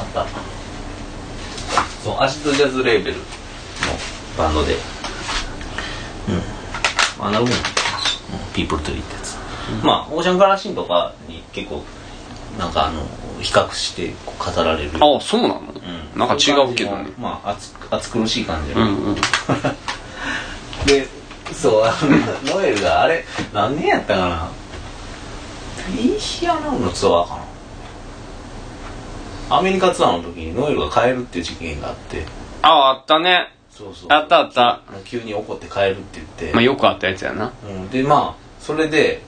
った。そうアシッドジャズレーベルのバンドで。うん。アナログのピープルトリーってやつ、まあオーシャンカラーシンとかに結構なんかあの比較してこう語られる。ああそうなの、うん。なんか違うけどね。まあ暑暑苦しい感じの、うんうん。でそうあのノエルがあれ何年やったかな？ピヒアノのツアーかな？アメリカツアーの時にノエルが帰るっていう事件があって。あああったね。そうそう。あったあった。急に怒って帰るって言って、まあよくあったやつやな。うん、でまあそれで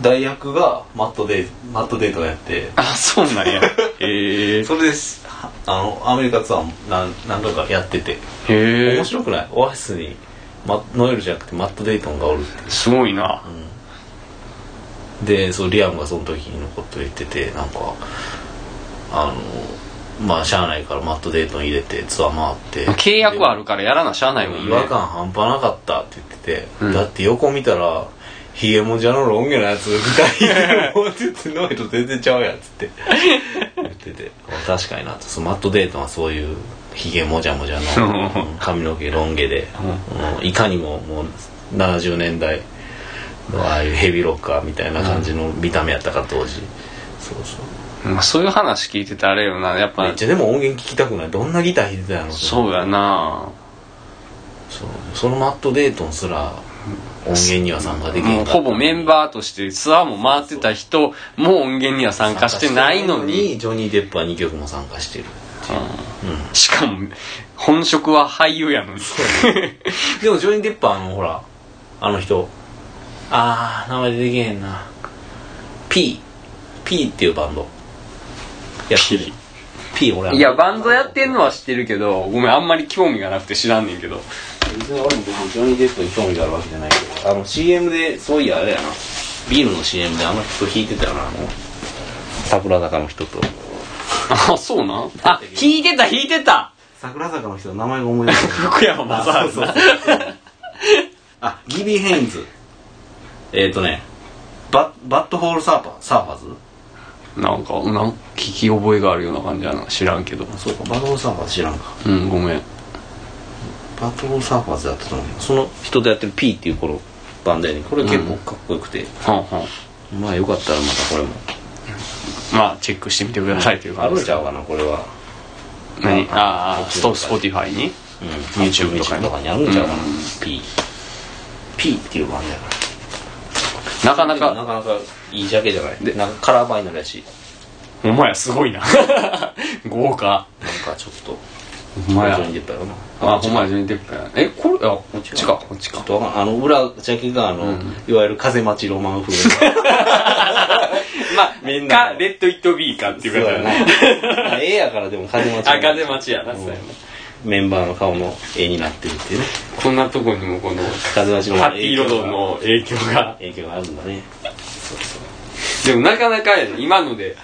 代役がマットデイマットデイトがやって。あそうなんや。へえ。それです。あのアメリカツアーも何何回かやってて。へえ。面白くない？オアシスに、ま、ノエルじゃなくてマット・デイトンがおるって。すごいな。でそうリアムがその時のこと言っててなんかあのまあしゃあないからマット・デイトン入れてツアー回って。契約はあるからやらなしゃあないもんね。違和感半端なかったって言ってて、うん。だって横見たらヒゲモジャのロン毛のやつ二人いるもんって言ってノエル全然ちゃうやんっつって。言ってて。あ確かになマット・デイトンはそういうヒゲもじゃもじゃのう。ん髪の毛ロン毛で、うん。いかにももう70年代のああいうヘビーロッカーみたいな感じの見た目やったから当時。そうそう。まあそういう話聞いててあれよな。やっぱめっちゃでも音源聞きたくない。どんなギター弾いてたやろそうやな。そう。そのマット・デイトンすら音源には参加できへもうほぼメンバーとしてツアーも回ってた人も音源には参加してないのに。ジョニー・デップは2曲も参加してるう。ん。しかも本職は俳優やのに。でもジョニー・デップはあのほらあの人。あー名前出てけへんな。P P っていうバンド。やってる。P 俺あの。いやバンドやってんのは知ってるけどごめんあんまり興味がなくて知らんねんけど別に俺も別にジョニー・デップに興味があるわけじゃないけどあの CM でそういやあれやな。ビールの CM であの人弾いてたよなあの。桜坂の人と。あそうなん？あ弾いてた弾いてた。桜坂の人の名前が思い出せない。福山雅治 あそうそうそうあギビー・ヘインズ。えっ、ー、とねババットホールサーパーサーファーズ？なんかなん聞き覚えがあるような感じやな。知らんけど。そうかバットホールサーファーズ知らんか。うんごめんバットホールサーファーズだったと思うその人とやってる P っていうこのバンドやねん。これ結構かっこよくて、はん。はんまあよかったらまたこれも。まあチェックしてみてくださいというあ感じです。るんちゃうかなこれは。何？まあああストスポティファイに？うん。YouTube とかに？とかにあるんちゃうかな、うん。P P っていうバンドやから。なかなか。なかなかいいジャケじゃない？でなんかカラーバイナルやし。お前やすごいな。豪華。なんかちょっとお前や。ジョニーデップや。ろなあほんまや。ジョニー・デップやえこれあこっちか。こっちか。ちょっとあの裏ジャケがあの、いわゆる風待ちロマン風 まあみんなかレッド・イット・ビーかっていうやなあ絵やからでも風待ちあ風待ちやなそうやなメンバーの顔の絵になってるっていうね。こんなとこにもこの風待ちロマンハッピーロードの影響が。影響があるんだね。そうそう。でもなかなか今ので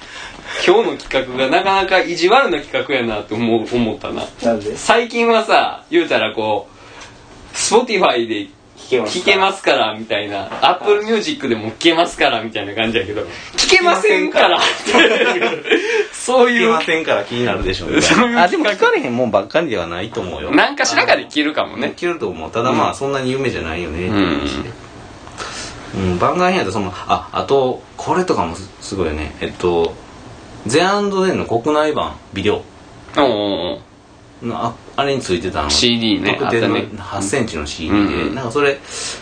今日の企画がなかなか意地悪な企画やなって思う思ったな。なんで？最近はさ言うたらこう Spotify で聞けます聞けますからみたいな Apple Music でも聞けますからみたいな感じやけど聞けませんから そういう。聞けませんから気になるでしょうね。あでも聞かれへんもんばっかりではないと思うよ。何かしらかで聞けるかもね。ね聞けると思う。ただまあ、そんなに有名じゃないよね。っていう話で。うん、番外編やとそのああとこれとかもすすごいよね。えっとゼアンドデンの国内版ビデオ。おおのああれについてたの。CD ね特典のあったね。8センチの CD で、うんなんかそれ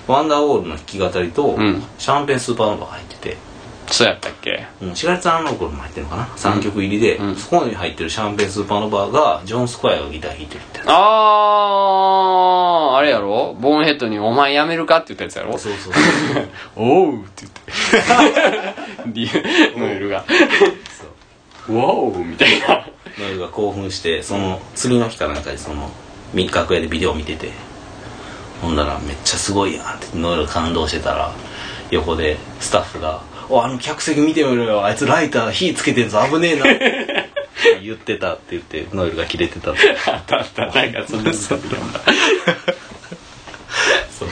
ワンダーウォールの弾き語りと、うん。シャンペンスーパーノヴァが入ってて。そうやったっけ？うん、シガレッツアンローコルも入ってるのかな？3曲入りで、うん。そこに入ってるシャンペンスーパーノバーがジョン・スクワイアがギター弾いてるってあーあれやろ？ボーンヘッドに「お前やめるか?」って言ったやつやろ？そうそう おうって言って。リノエルがそう「ワオ!」みたいな。ノエルが興奮してその次の日かなんかにそのみ楽屋でビデオ見ててほんならめっちゃすごいやんってノエルが感動してたら横でスタッフが「おあの客席見てみろよ。あいつライター火つけてんぞ。危ねえな」っ て言ってたって言ってノエルがキレてたって。あったあった。なんかそんなそう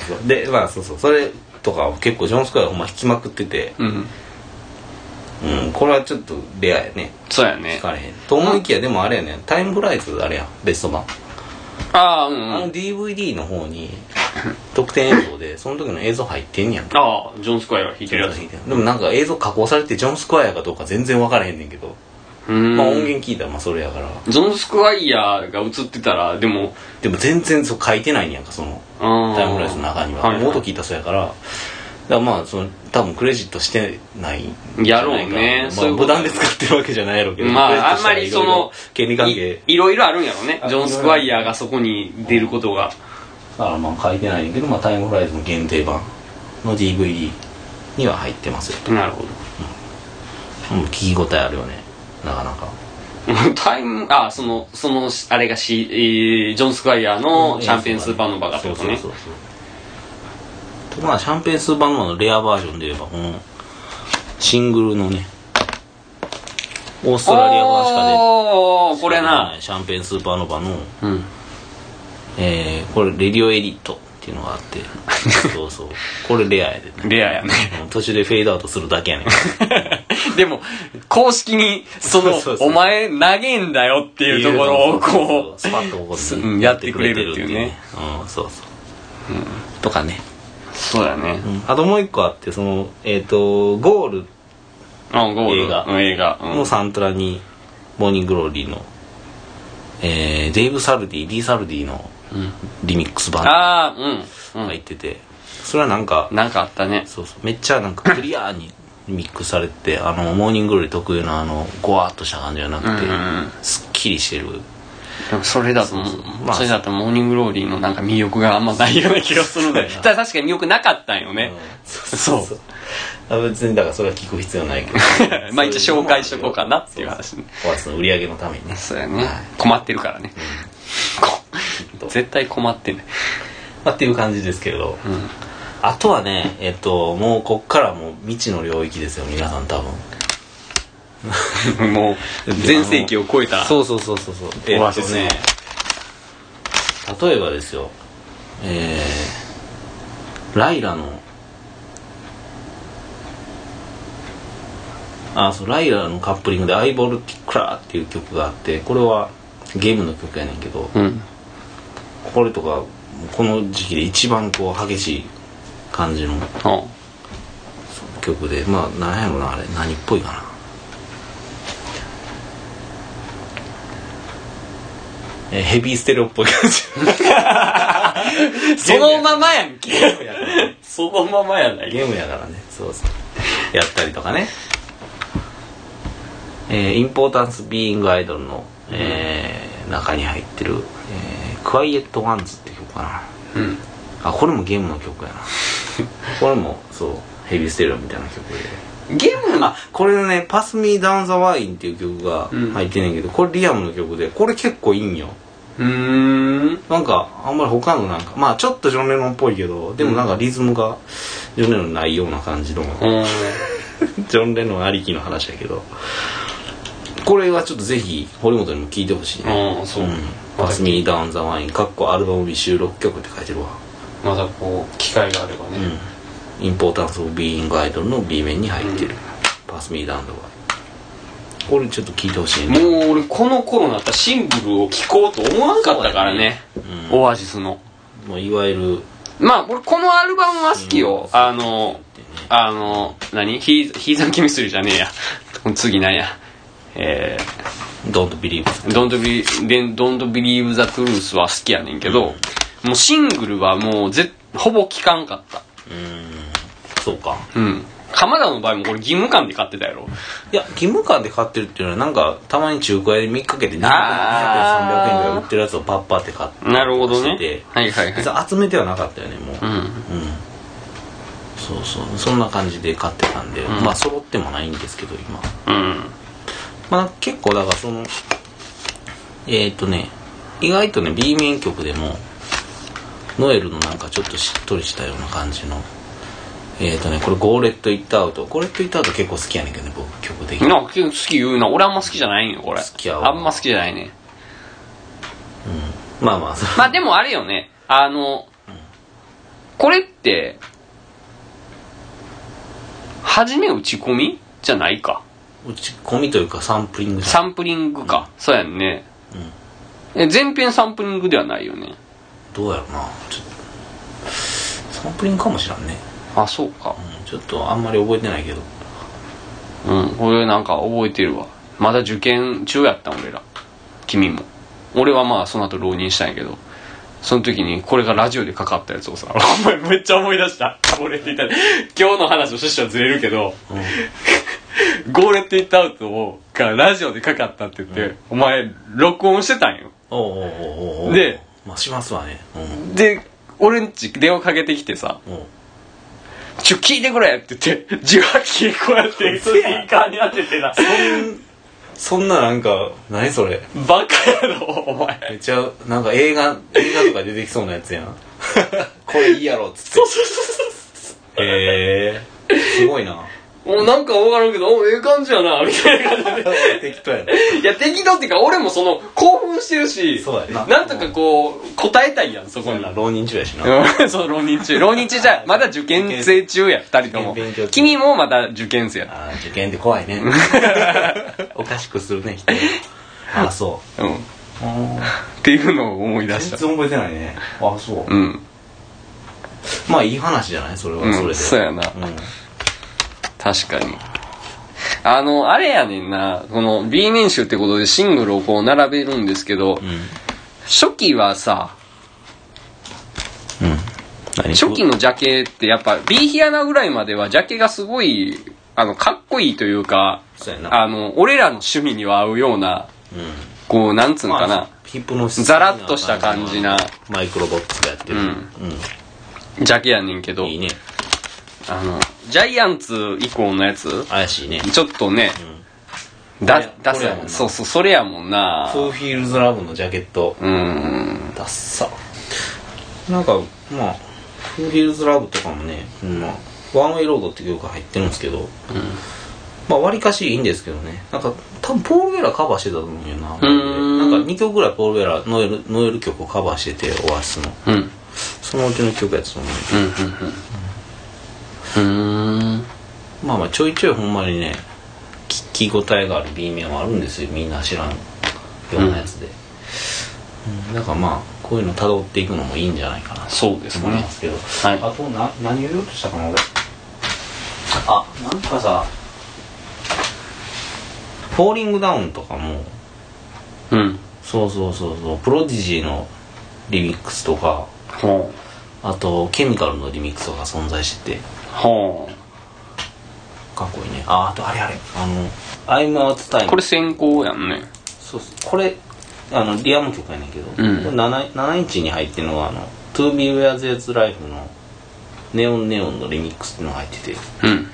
そう。でまあそうそう。それとか結構ジョン・スクワイアほんま弾きまくっててうんうんこれはちょっとレアやね。そうやね。聞かれへん。と思いきやでもあれやね。タイムフライズあれやん。ベスト版。ああうん。あのうん DVD の方に特典映像で その時の映像入ってんやんか。ああジョン・スクワイアが弾いてるやつ。でもなんか映像加工されてジョン・スクワイアかどうか全然分からへんねんけど、うん。まあ音源聞いたらまあそれやから。ジョン・スクワイアが映ってたらでもでも全然そう書いてないんやんかそのタイムフライズの中には、はいはい。音聞いたそうやからだからまあその多分クレジットしてないんじやろうゃな。いかねまあ、そういう無断で使ってるわけじゃないやろうけどまああんまりそのいろいろ権利関係。いいろいろあるんやろね。あジョン・スクワイアがそこに出ることが。だからまあ書いてないんだけど、まあ、タイムフライズの限定版の DVD には入ってますよなるほうん。聞き応えあるよねなかなか。ど タイムあそのそのあれがし、えージョン・スクワイアのシャンペーンスーパーノバがってことね。そうそうそうそうまあシャンペーンスーパーノバのレアバージョンで言えばこのシングルのね。オーストラリア版しか出おーこれな。シャンペーンスーパーノバの、うん。えーこれレディオエディットっていうのがあって。そうそう。これレアやでね。レアやね。うん。途中でフェードアウトするだけやねん。でも公式にそのそうそうそう。お前投げんだよっていうところをこうスパッとここすでうんやってくれるっていうね。うんそうそう、とかね、そうだね。あともう一個あってそのえっ、とゴール。あゴール。映画。うん映画。うん。のサントラに Morning Glory の、えーデイブ・サルディ D・ サルディのリミックス版ああうん。う入ってて、それはなんかんなんかあったね。そうそうめっちゃなんかクリアにミックスされてあの Morning Glory 特有のあのゴワーっとした感じじゃなくて、すっきりしてるでもそれだとまあそれだとモーニングローリーのなんか魅力があんまないような気がするんだよただ確かに魅力なかったんよね、そう。そう。あ別にだからそれは聞く必要ないけど。まあ一応紹介しとこうかなっていう話ね。オアシスの売り上げのためにね。そうやね、はい。困ってるからね、絶対困ってねまあ、っていう感じですけれど、うん。あとはねえっともうこっからもう未知の領域ですよ皆さん多分 もう全盛期を超えたそうそうそうそうそう。えっとね。例えばですよ。えー、ライラの。あそうライラのカップリングで「アイボルティクラー」っていう曲があってこれはゲームの曲やねんけど、うん。これとかこの時期で一番こう激しい感じのあ。曲でまあ何やろなあれ。何っぽいかなえーヘビーステレオっぽい感じ。そのままやんけ。ゲームやから。ねそのままやないゲームやからね。そうそう。やったりとかね。えー、 Importance of Being Idle の、えー中に入ってる「えー、 Quiet Ones」っていう曲かな。うん。あこれもゲームの曲やな。これもそう。ヘビーステレオみたいな曲で。ゲームあこれのね「パス・ミー・ダウン・ザ・ワイン」っていう曲がうん。入ってんねんけど、これリアムの曲でこれ結構いいんようーん。なんかあんまり他のなんかまあちょっとジョン・レノンっぽいけどでもなんかリズムがジョン・レノンないような感じの、うん。ジョン・レノンありきの話やけどこれはちょっとぜひ堀本にも聞いてほしいね。ああそう、ん。パス・ミー・ダウン・ザ・ワインかっこアルバム日収録曲って書いてるわ。まだこう機会があればね、うん。インポータンス・オブ・ビーイング・アイドルの B 面に入ってる、パス・ミー・ダウン・ザ・ワインこれちょっと聞いてほしいね。もう俺この頃になったらシングルを聴こうと思わんかったからね。うん。オアシスの。もういわゆる。まあ俺このアルバムは好きよ、あのあの何ヒーヒーザンケミストリーじゃねえや。次何や？え「Don't Believe」ー、Don't Believe, Don't Believe the Truth は好きやねんけど、もうシングルはもうぜほぼ聴かんかった。うーん。そうか。うん鎌田の場合もこれ義務感で買ってたやろ。いや義務感で買ってるっていうのはなんかたまに中古屋で見かけて200円300円ぐらい売ってるやつをパッパって買ってなるほどね。はいはいはい。集めてはなかったよねもう。うん。うん。そうそう。そんな感じで買ってたんで、うん。まあ揃ってもないんですけど今。うん。まあ結構だからそのえっ、ー、とね意外とね B 面曲でもノエルのなんかちょっとしっとりしたような感じのえっ、ー、とねこれ「ゴーレット・イット・アウト」ゴーレット・イット・アウト結構好きやねんけどね僕曲的に。な好き言うな。俺あんま好きじゃないんよこれ。好きやわ。あんま好きじゃないね。まあまあそまあでもあれよね。あのこれって初め打ち込み？じゃないか。打ち込みというかサンプリングサンプリングか、そうやんね、え全編サンプリングではないよね。どうやろうな。ちょっとサンプリングかもしらんね、あそうか。うん、ちょっとあんまり覚えてないけど。うんこれなんか覚えてるわ。まだ受験中やったん俺ら。君も。俺はまあその後浪人したんやけど。その時にこれがラジオでかかったやつをさ お前めっちゃ思い出した。俺って言ったら今日の話の趣旨はずれるけどゴーレット・イット・アウトをがラジオでかかったって言って、お前録音してたんよ。おうおうおうおでまあしますわね。うん。で俺んち電話かけてきてさおう「ちょ聞いてくれ!」って言って受話器こうやってスピーカーに当ててな。そん ななんか何それ？バカやろお前。めっちゃなんか映画映画とか出てきそうなやつやん。これいいやろっつって。そうそうそうへえすごいなもうなんかわからんけど、おええ感じやな、みたいな感じで。適当やな。いや、適当っていうか、俺もその、興奮してるし、そうやな。なんとかこう、答えたいやん、そこに。浪人中やしな。うんそう、浪人中。浪人中じゃ、まだ受験生中や、二人とも。君もまだ受験生や。あー受験って怖いね。おかしくするね人。あそう。ん。っうあていうのを思い出ーした。全然覚えてないね。あそう。うん。まあいい話じゃない？それはうんそれで。そうやな。うん確かに。あの、あれやねんな、この B 面集ってことでシングルをこう並べるんですけど、うん。初期はさ、うん。何？初期のジャケってやっぱ B ヒアナぐらいまではジャケがすごいあのかっこいいというかそうあの俺らの趣味には合うようなうん。こうなんつうのかな、まあザラッとした感じな。マイクロボックスがやってる。うん。ジャケやねんけど。いいねあのジャイアンツ以降のやつ？怪しいね。ちょっとね、こだれ出これやもんな。そうそうそれやもんな。フーフィールズラブのジャケット。うん。ダッサ。なんかまあフーフィールズラブとかもね、まあ、ワンウェイロードっていう曲が入ってるんですけど、まあ割かしいいんですけどね。なんか多分ポール・ベラカバーしてたと思うんよな。ーん。なんか2曲ぐらいポール・ベラノエルノエル曲をカバーしててオアシスの。うん。うんそのうちの曲やつと思う。うんうんうんまあまあちょいちょいほんまにね聞き応えがある B 面はあるんですよ。みんな知らんようなやつで、うん。だからまあこういうの辿っていくのもいいんじゃないかなとそうですね。思いますけど、はい。あとな何を言おうとしたかな俺？あなんかさ「フォーリングダウン」とかもうん。そうそうそうそうプロディジーのリミックスとかほあとケミカルのリミックスとか存在してて。うほかっこいいね。ああとあれあれ。あの「I'm Out Time」うこれ先行やんね。そうそうこれあのリアム曲やねんけど、うん。これ 7, 7インチに入ってるのがあの「To Be Where There's Life」の「ネオンネオン」のリミックスっていうのが入ってて。うん。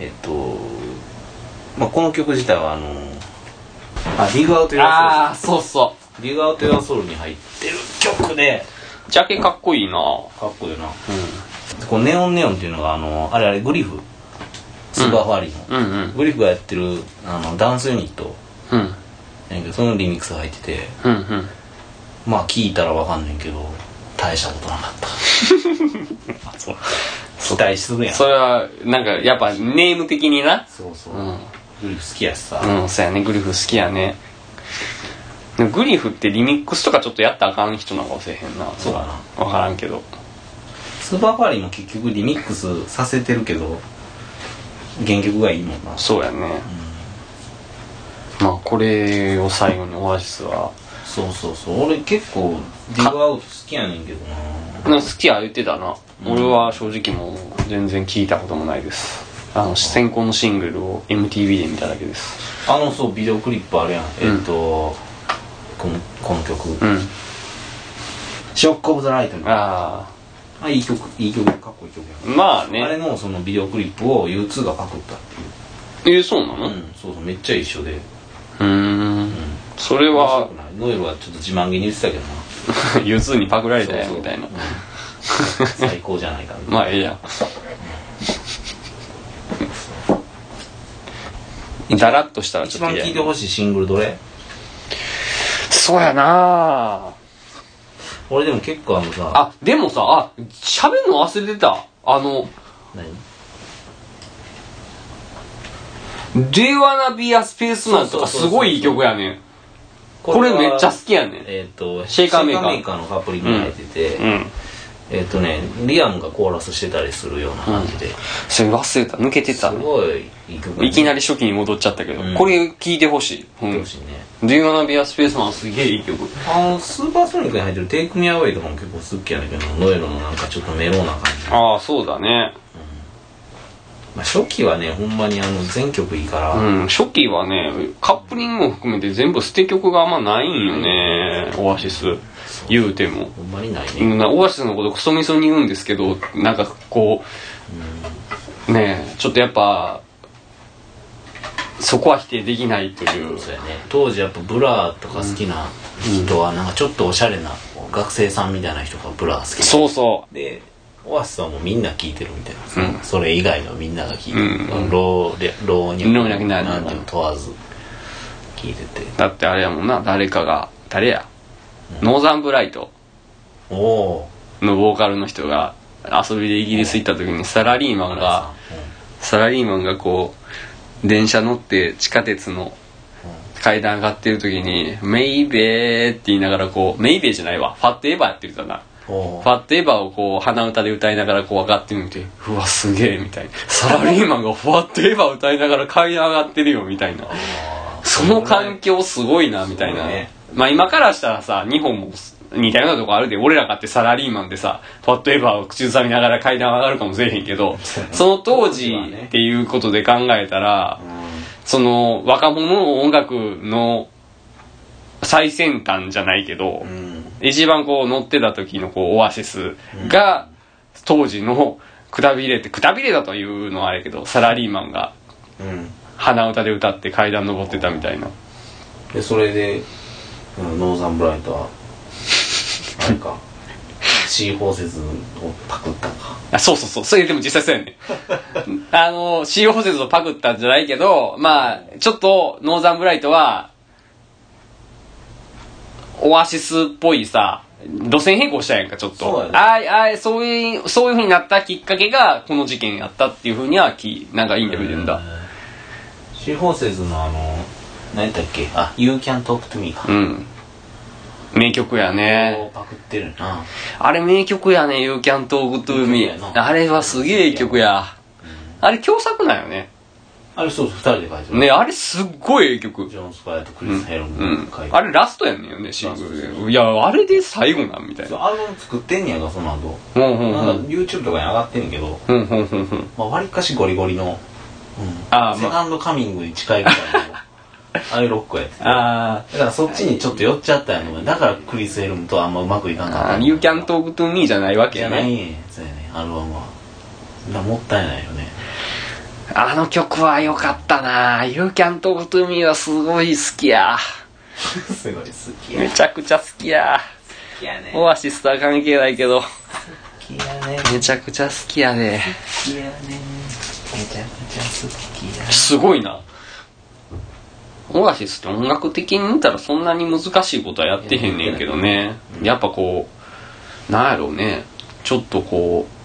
えっと、まあ、この曲自体はあのあ「Dig Out Your ああ Soul そうそ」「Dig Out Your Soul」に入ってる曲でうジャケかっこいいな。かっこいいな。このネオンネオンっていうのがあのあれあれグリフ。スーパーファーリーの、うん。うんグリフがやってるあのダンスユニット。うん。やねんけどそのリミックスが入ってて。うんうん。まあ聞いたらわかんねんけど大したことなかった。そう。期待するやん。それはなんかやっぱネーム的にな。そうそう、うん。グリフ好きやしさ、うんそうやね。グリフ好きやねグリフってリミックスとかちょっとやったらあかん人なんかもせえへんな。そうだな。分からんけど。スーパーファーリーも結局リミックスさせてるけど原曲がいいもんな。そうやね、まあこれを最後にオアシスは。そうそうそう。俺結構ディグアウト好きやねんけどな。好きや言ってたな、俺は正直もう全然聞いたこともないです。あの先行のシングルを MTV で見ただけです。あのそうビデオクリップあるやん、えっとこのこの曲。うん「ショック・オブ・ザ・ライトに」ああいい曲いい曲かっこいい曲や。あまああれねのそのビデオクリップを U2 がパクったっていう。えー、そうなの？うんそうそうめっちゃ一緒で。うーん。それ面白はくない。ノエルはちょっと自慢げに言ってたけどな。U2 にパクられたやそうそう。みたいな。うん。最高じゃないか。なまあええやん。だらっとしたらち一番ょっと嫌や聴いてほしいシングルどれ？そうやな。俺でも結構あのさあでもさあ喋るの忘れてた。あの何「Do you wanna be a spaceman」とかすごいいい曲やねん。これはめっちゃ好きやねん。えっ、とシェイカーメーカー。のカップリングに入ってて、うんえっ、とねリアムがコーラスしてたりするような感じで、それ忘れた。抜けてすた。ねごいいい曲いきなりり初期に戻っちゃったけど、うん。これ聴いてほしい、うん。ほしいね。Do you wanna be a spaceman? すげえいい曲。あのスーパーソニックに入ってる「テイクミアウェイとかも結構好きやねんけどノエルのなんかちょっとメローな感じああそうだね。まあ、初期はねほんまにあの全曲いいから、うん。初期はねカップリングも含めて全部捨て曲があんまないんよねオアシス言うても。ほんまにないね、うんオアシスのことクソみそに言うんですけどなんかこうねえちょっとやっぱそこは否定できないという。そうやね。当時やっぱブラとか好きな人はなんかちょっとおしゃれな学生さんみたいな人がブラ好きでそうそでオアシスはもうみんな聴いてるみたいな、うん。それ以外のみんなが聴いてる、うん。老若男女問わず聴いてて。うだってあれやもんな誰かが誰や、ノーザンブライト。のボーカルの人が遊びでイギリス行った時にサラリーマンがサラリーマンがこう電車乗って地下鉄の階段上がってる時に「メイベー」って言いながらこうメイベーじゃないわ。ファットエヴァって言ってたな。おファットエヴァをこう鼻歌で歌いながらこう上がってるの見てうわすげえみたいな。サラリーマンがファットエヴァ歌いながら階段上がってるよみたいな。その環境すごいなみたいな、ねまあ今からしたらさ日本も似たようなとこあるで俺らかってサラリーマンでさファットエヴァを口ずさみながら階段上がるかもしれへんけどその当時っていうことで考えたらその若者の音楽の最先端じゃないけど、うん。一番こう乗ってた時のこうオアシスが当時のくたびれってくたびれだというのはあれやけどサラリーマンがうん。鼻歌で歌って階段登ってたみたいな。でそれで、うんノーザンブライトはあれか C 包摂をパクったんか。あそうそうそう。それでも実際そうやね。あの CO 補説をパクったんじゃないけどまあちょっとノーザンブライトはオアシスっぽいさ路線変更したやんかちょっと。そうやね。あいあいそういうそういう風になったきっかけがこの事件やったっていう風にはきなんかインタビューで言うんだ。C 包摂のあの何やったっけ？あ You Can Talk to Me か。うん名曲やね。パクってるな。あれ名曲やね You Can Talk to 名 Me あれはすげえ曲や。あれ共作なんよね。あれそうそう二人で書いてるねあれすっごいいい曲。ジョン・スパイとクリス・ヘルうムん。が書いて。あれラストやねんよねシングルで。いやあれで最後なんみたいな。アルバム作ってんねやんかその後。ほんほんなん YouTube とかに上がってんねんけど。ほんほんほんほん。まかしゴリゴリの、うん、セカンドカミングに近いぐらいの あれロックやってた。あだからそっちにちょっと寄っちゃったんやのだからクリス・ヘルムとあんまうまくいかんかった。あ You Can Talk to Me じゃないわけじゃないねねそうやね。アルバムは。だもったいないよね。あの曲は良かったな。You Can Talk to Me はすごい好きや。すごい好きや。めちゃくちゃ好きや。好きやね。オアシスとは関係ないけど。好きやね。めちゃくちゃ好きやで。好きやね。めちゃくちゃ好きや。すごいなオアシスって音楽的に見たらそんなに難しいことはやってへんねんけどね。やっぱこうなんやろうね。ちょっとこう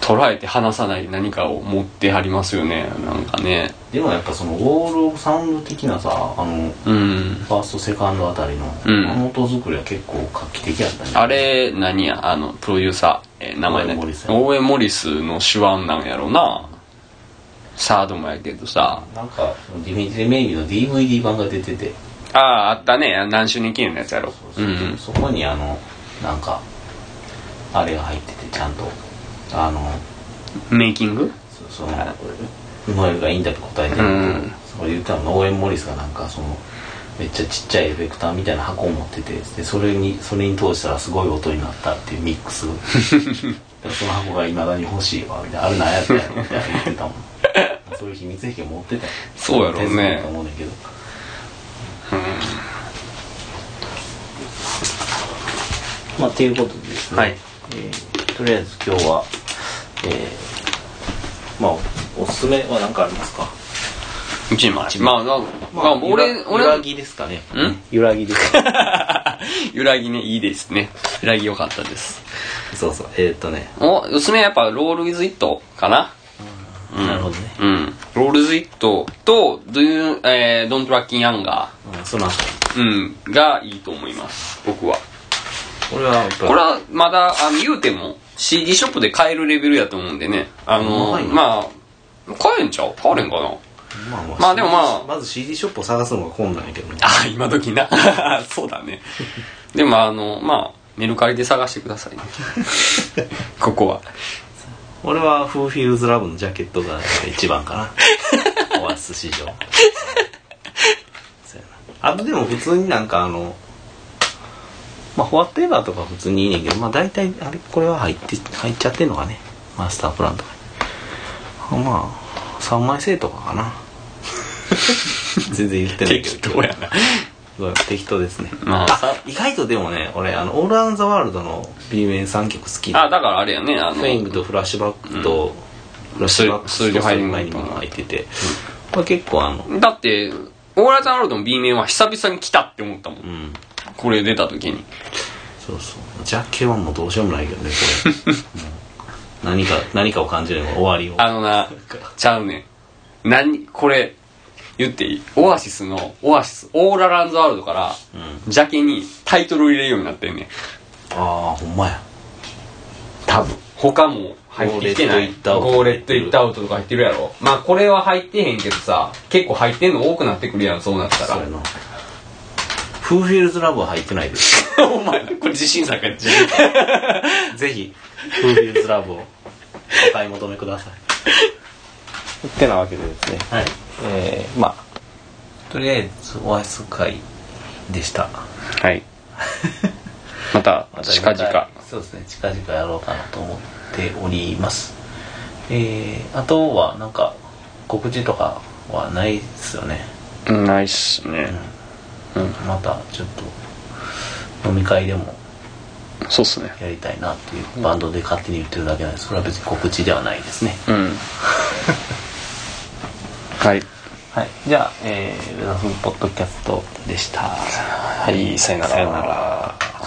捉えて離さない何かを持ってはりますよね。なんかね。でもやっぱそのウォール・オブ・サウンド的なさあのうん。ファーストセカンドあたりの、うん。あの音作りは結構画期的やったね。あれ何やあのプロデューサー、えー名前ね。オーウェンモリスの手腕なんやろなサードもやけどさ。なんかディミティ・メイビーの DVD 版が出てて。あああったね。何周年記念のやつやろ。そこにあのなんかあれが入っててちゃんと。あのメイキング？そのノエルがインタビュー答えてる。うんそれ言ったの。オーエン・モリスがなんかそのめっちゃちっちゃいエフェクターみたいな箱を持ってて。でそれにそれに通したらすごい音になったっていうミックス。でその箱がいまだに欲しいわみたいな。あれ何やったやろみたいな言ってたもんそういう秘密兵器を持ってたよ。そうやろうね。と思うねんだけど。まあっていうことでですね、はい。えーとりあえず今日はえーまあおすすめは何かありますか？一枚まあなまあ俺揺ら俺揺らぎですかね。ん？揺らぎです。か 揺らぎねいいですね。揺らぎ良かったです。そうそう。えー、っとね、おおすすめはやっぱロール・ウィズ・イットかな？なるほどね、うん。ロール・ズ・イットと Do you、えー、Don't Track in Anger うん、その後。うん。がいいと思います。僕は。俺はやっぱ。これはまだあの言うても CD ショップで買えるレベルやと思うんでね。あのうまいねまあ買えんちゃう？買えれんかな？まあまあまあでもまあまず CD ショップを探すのが困難やけどね。あ今時な。そうだね。でもあのまあメルカリで探してくださいね。ここは俺はフーフィールズラブのジャケットが一番かな。オアシス史上。あとでも普通になんかあのまあフォワットエバーとか普通にいいねんけどまあ大体あれこれは入って入っちゃってんのかね。マスタープランとかに。まあ3枚生とかかな。全然言ってないけど。適当やな適当ですね、まあさ意外とでもね俺あの「オール・アン・ザ・ワールド」の B 面3曲好き。であだからあれやねあのフェイングとフラッシュバックと、フラッシュバックスージョハイリング前にも入ってて、これ結構あの、だってオーライザンワールドの B 面は久々に来たって思ったもん。うん、これ出た時に。そうそう。ジャッケはもうどうしようもないけどね、これ。何か、何かを感じるのが終わりを。あのなちゃうねん。何これ言っていい？オアシスのオアシスオーラランズワールドからうん。ジャケにタイトル入れるようになってんねんああ、ほんまや。多分他も入ってきてないゴーレッドイットイットアウトとか入ってるやろまあこれは入ってへんけどさ結構入ってんの多くなってくるやんそうなったらそうやな。 Who Feels Love は入ってないです。お前なこれ自信作や自 ぜひ、 Who Feels Love をお買い求めください。ってなわけでですね。はいえー、まあ、とりあえず、オアシス会でした。はい。また近々。そうですね近々やろうかなと思っております。えー、あとはなんか告知とかはないですよね、ないっすね。うん、またちょっと飲み会でも。そうっすね。やりたいなっていうバンドで勝手に言ってるだけなんですそれは別に告知ではないですね。うん はい。はい。じゃあ、えー、ウェザーフンポッドキャストでした。はいさよなら。さよなら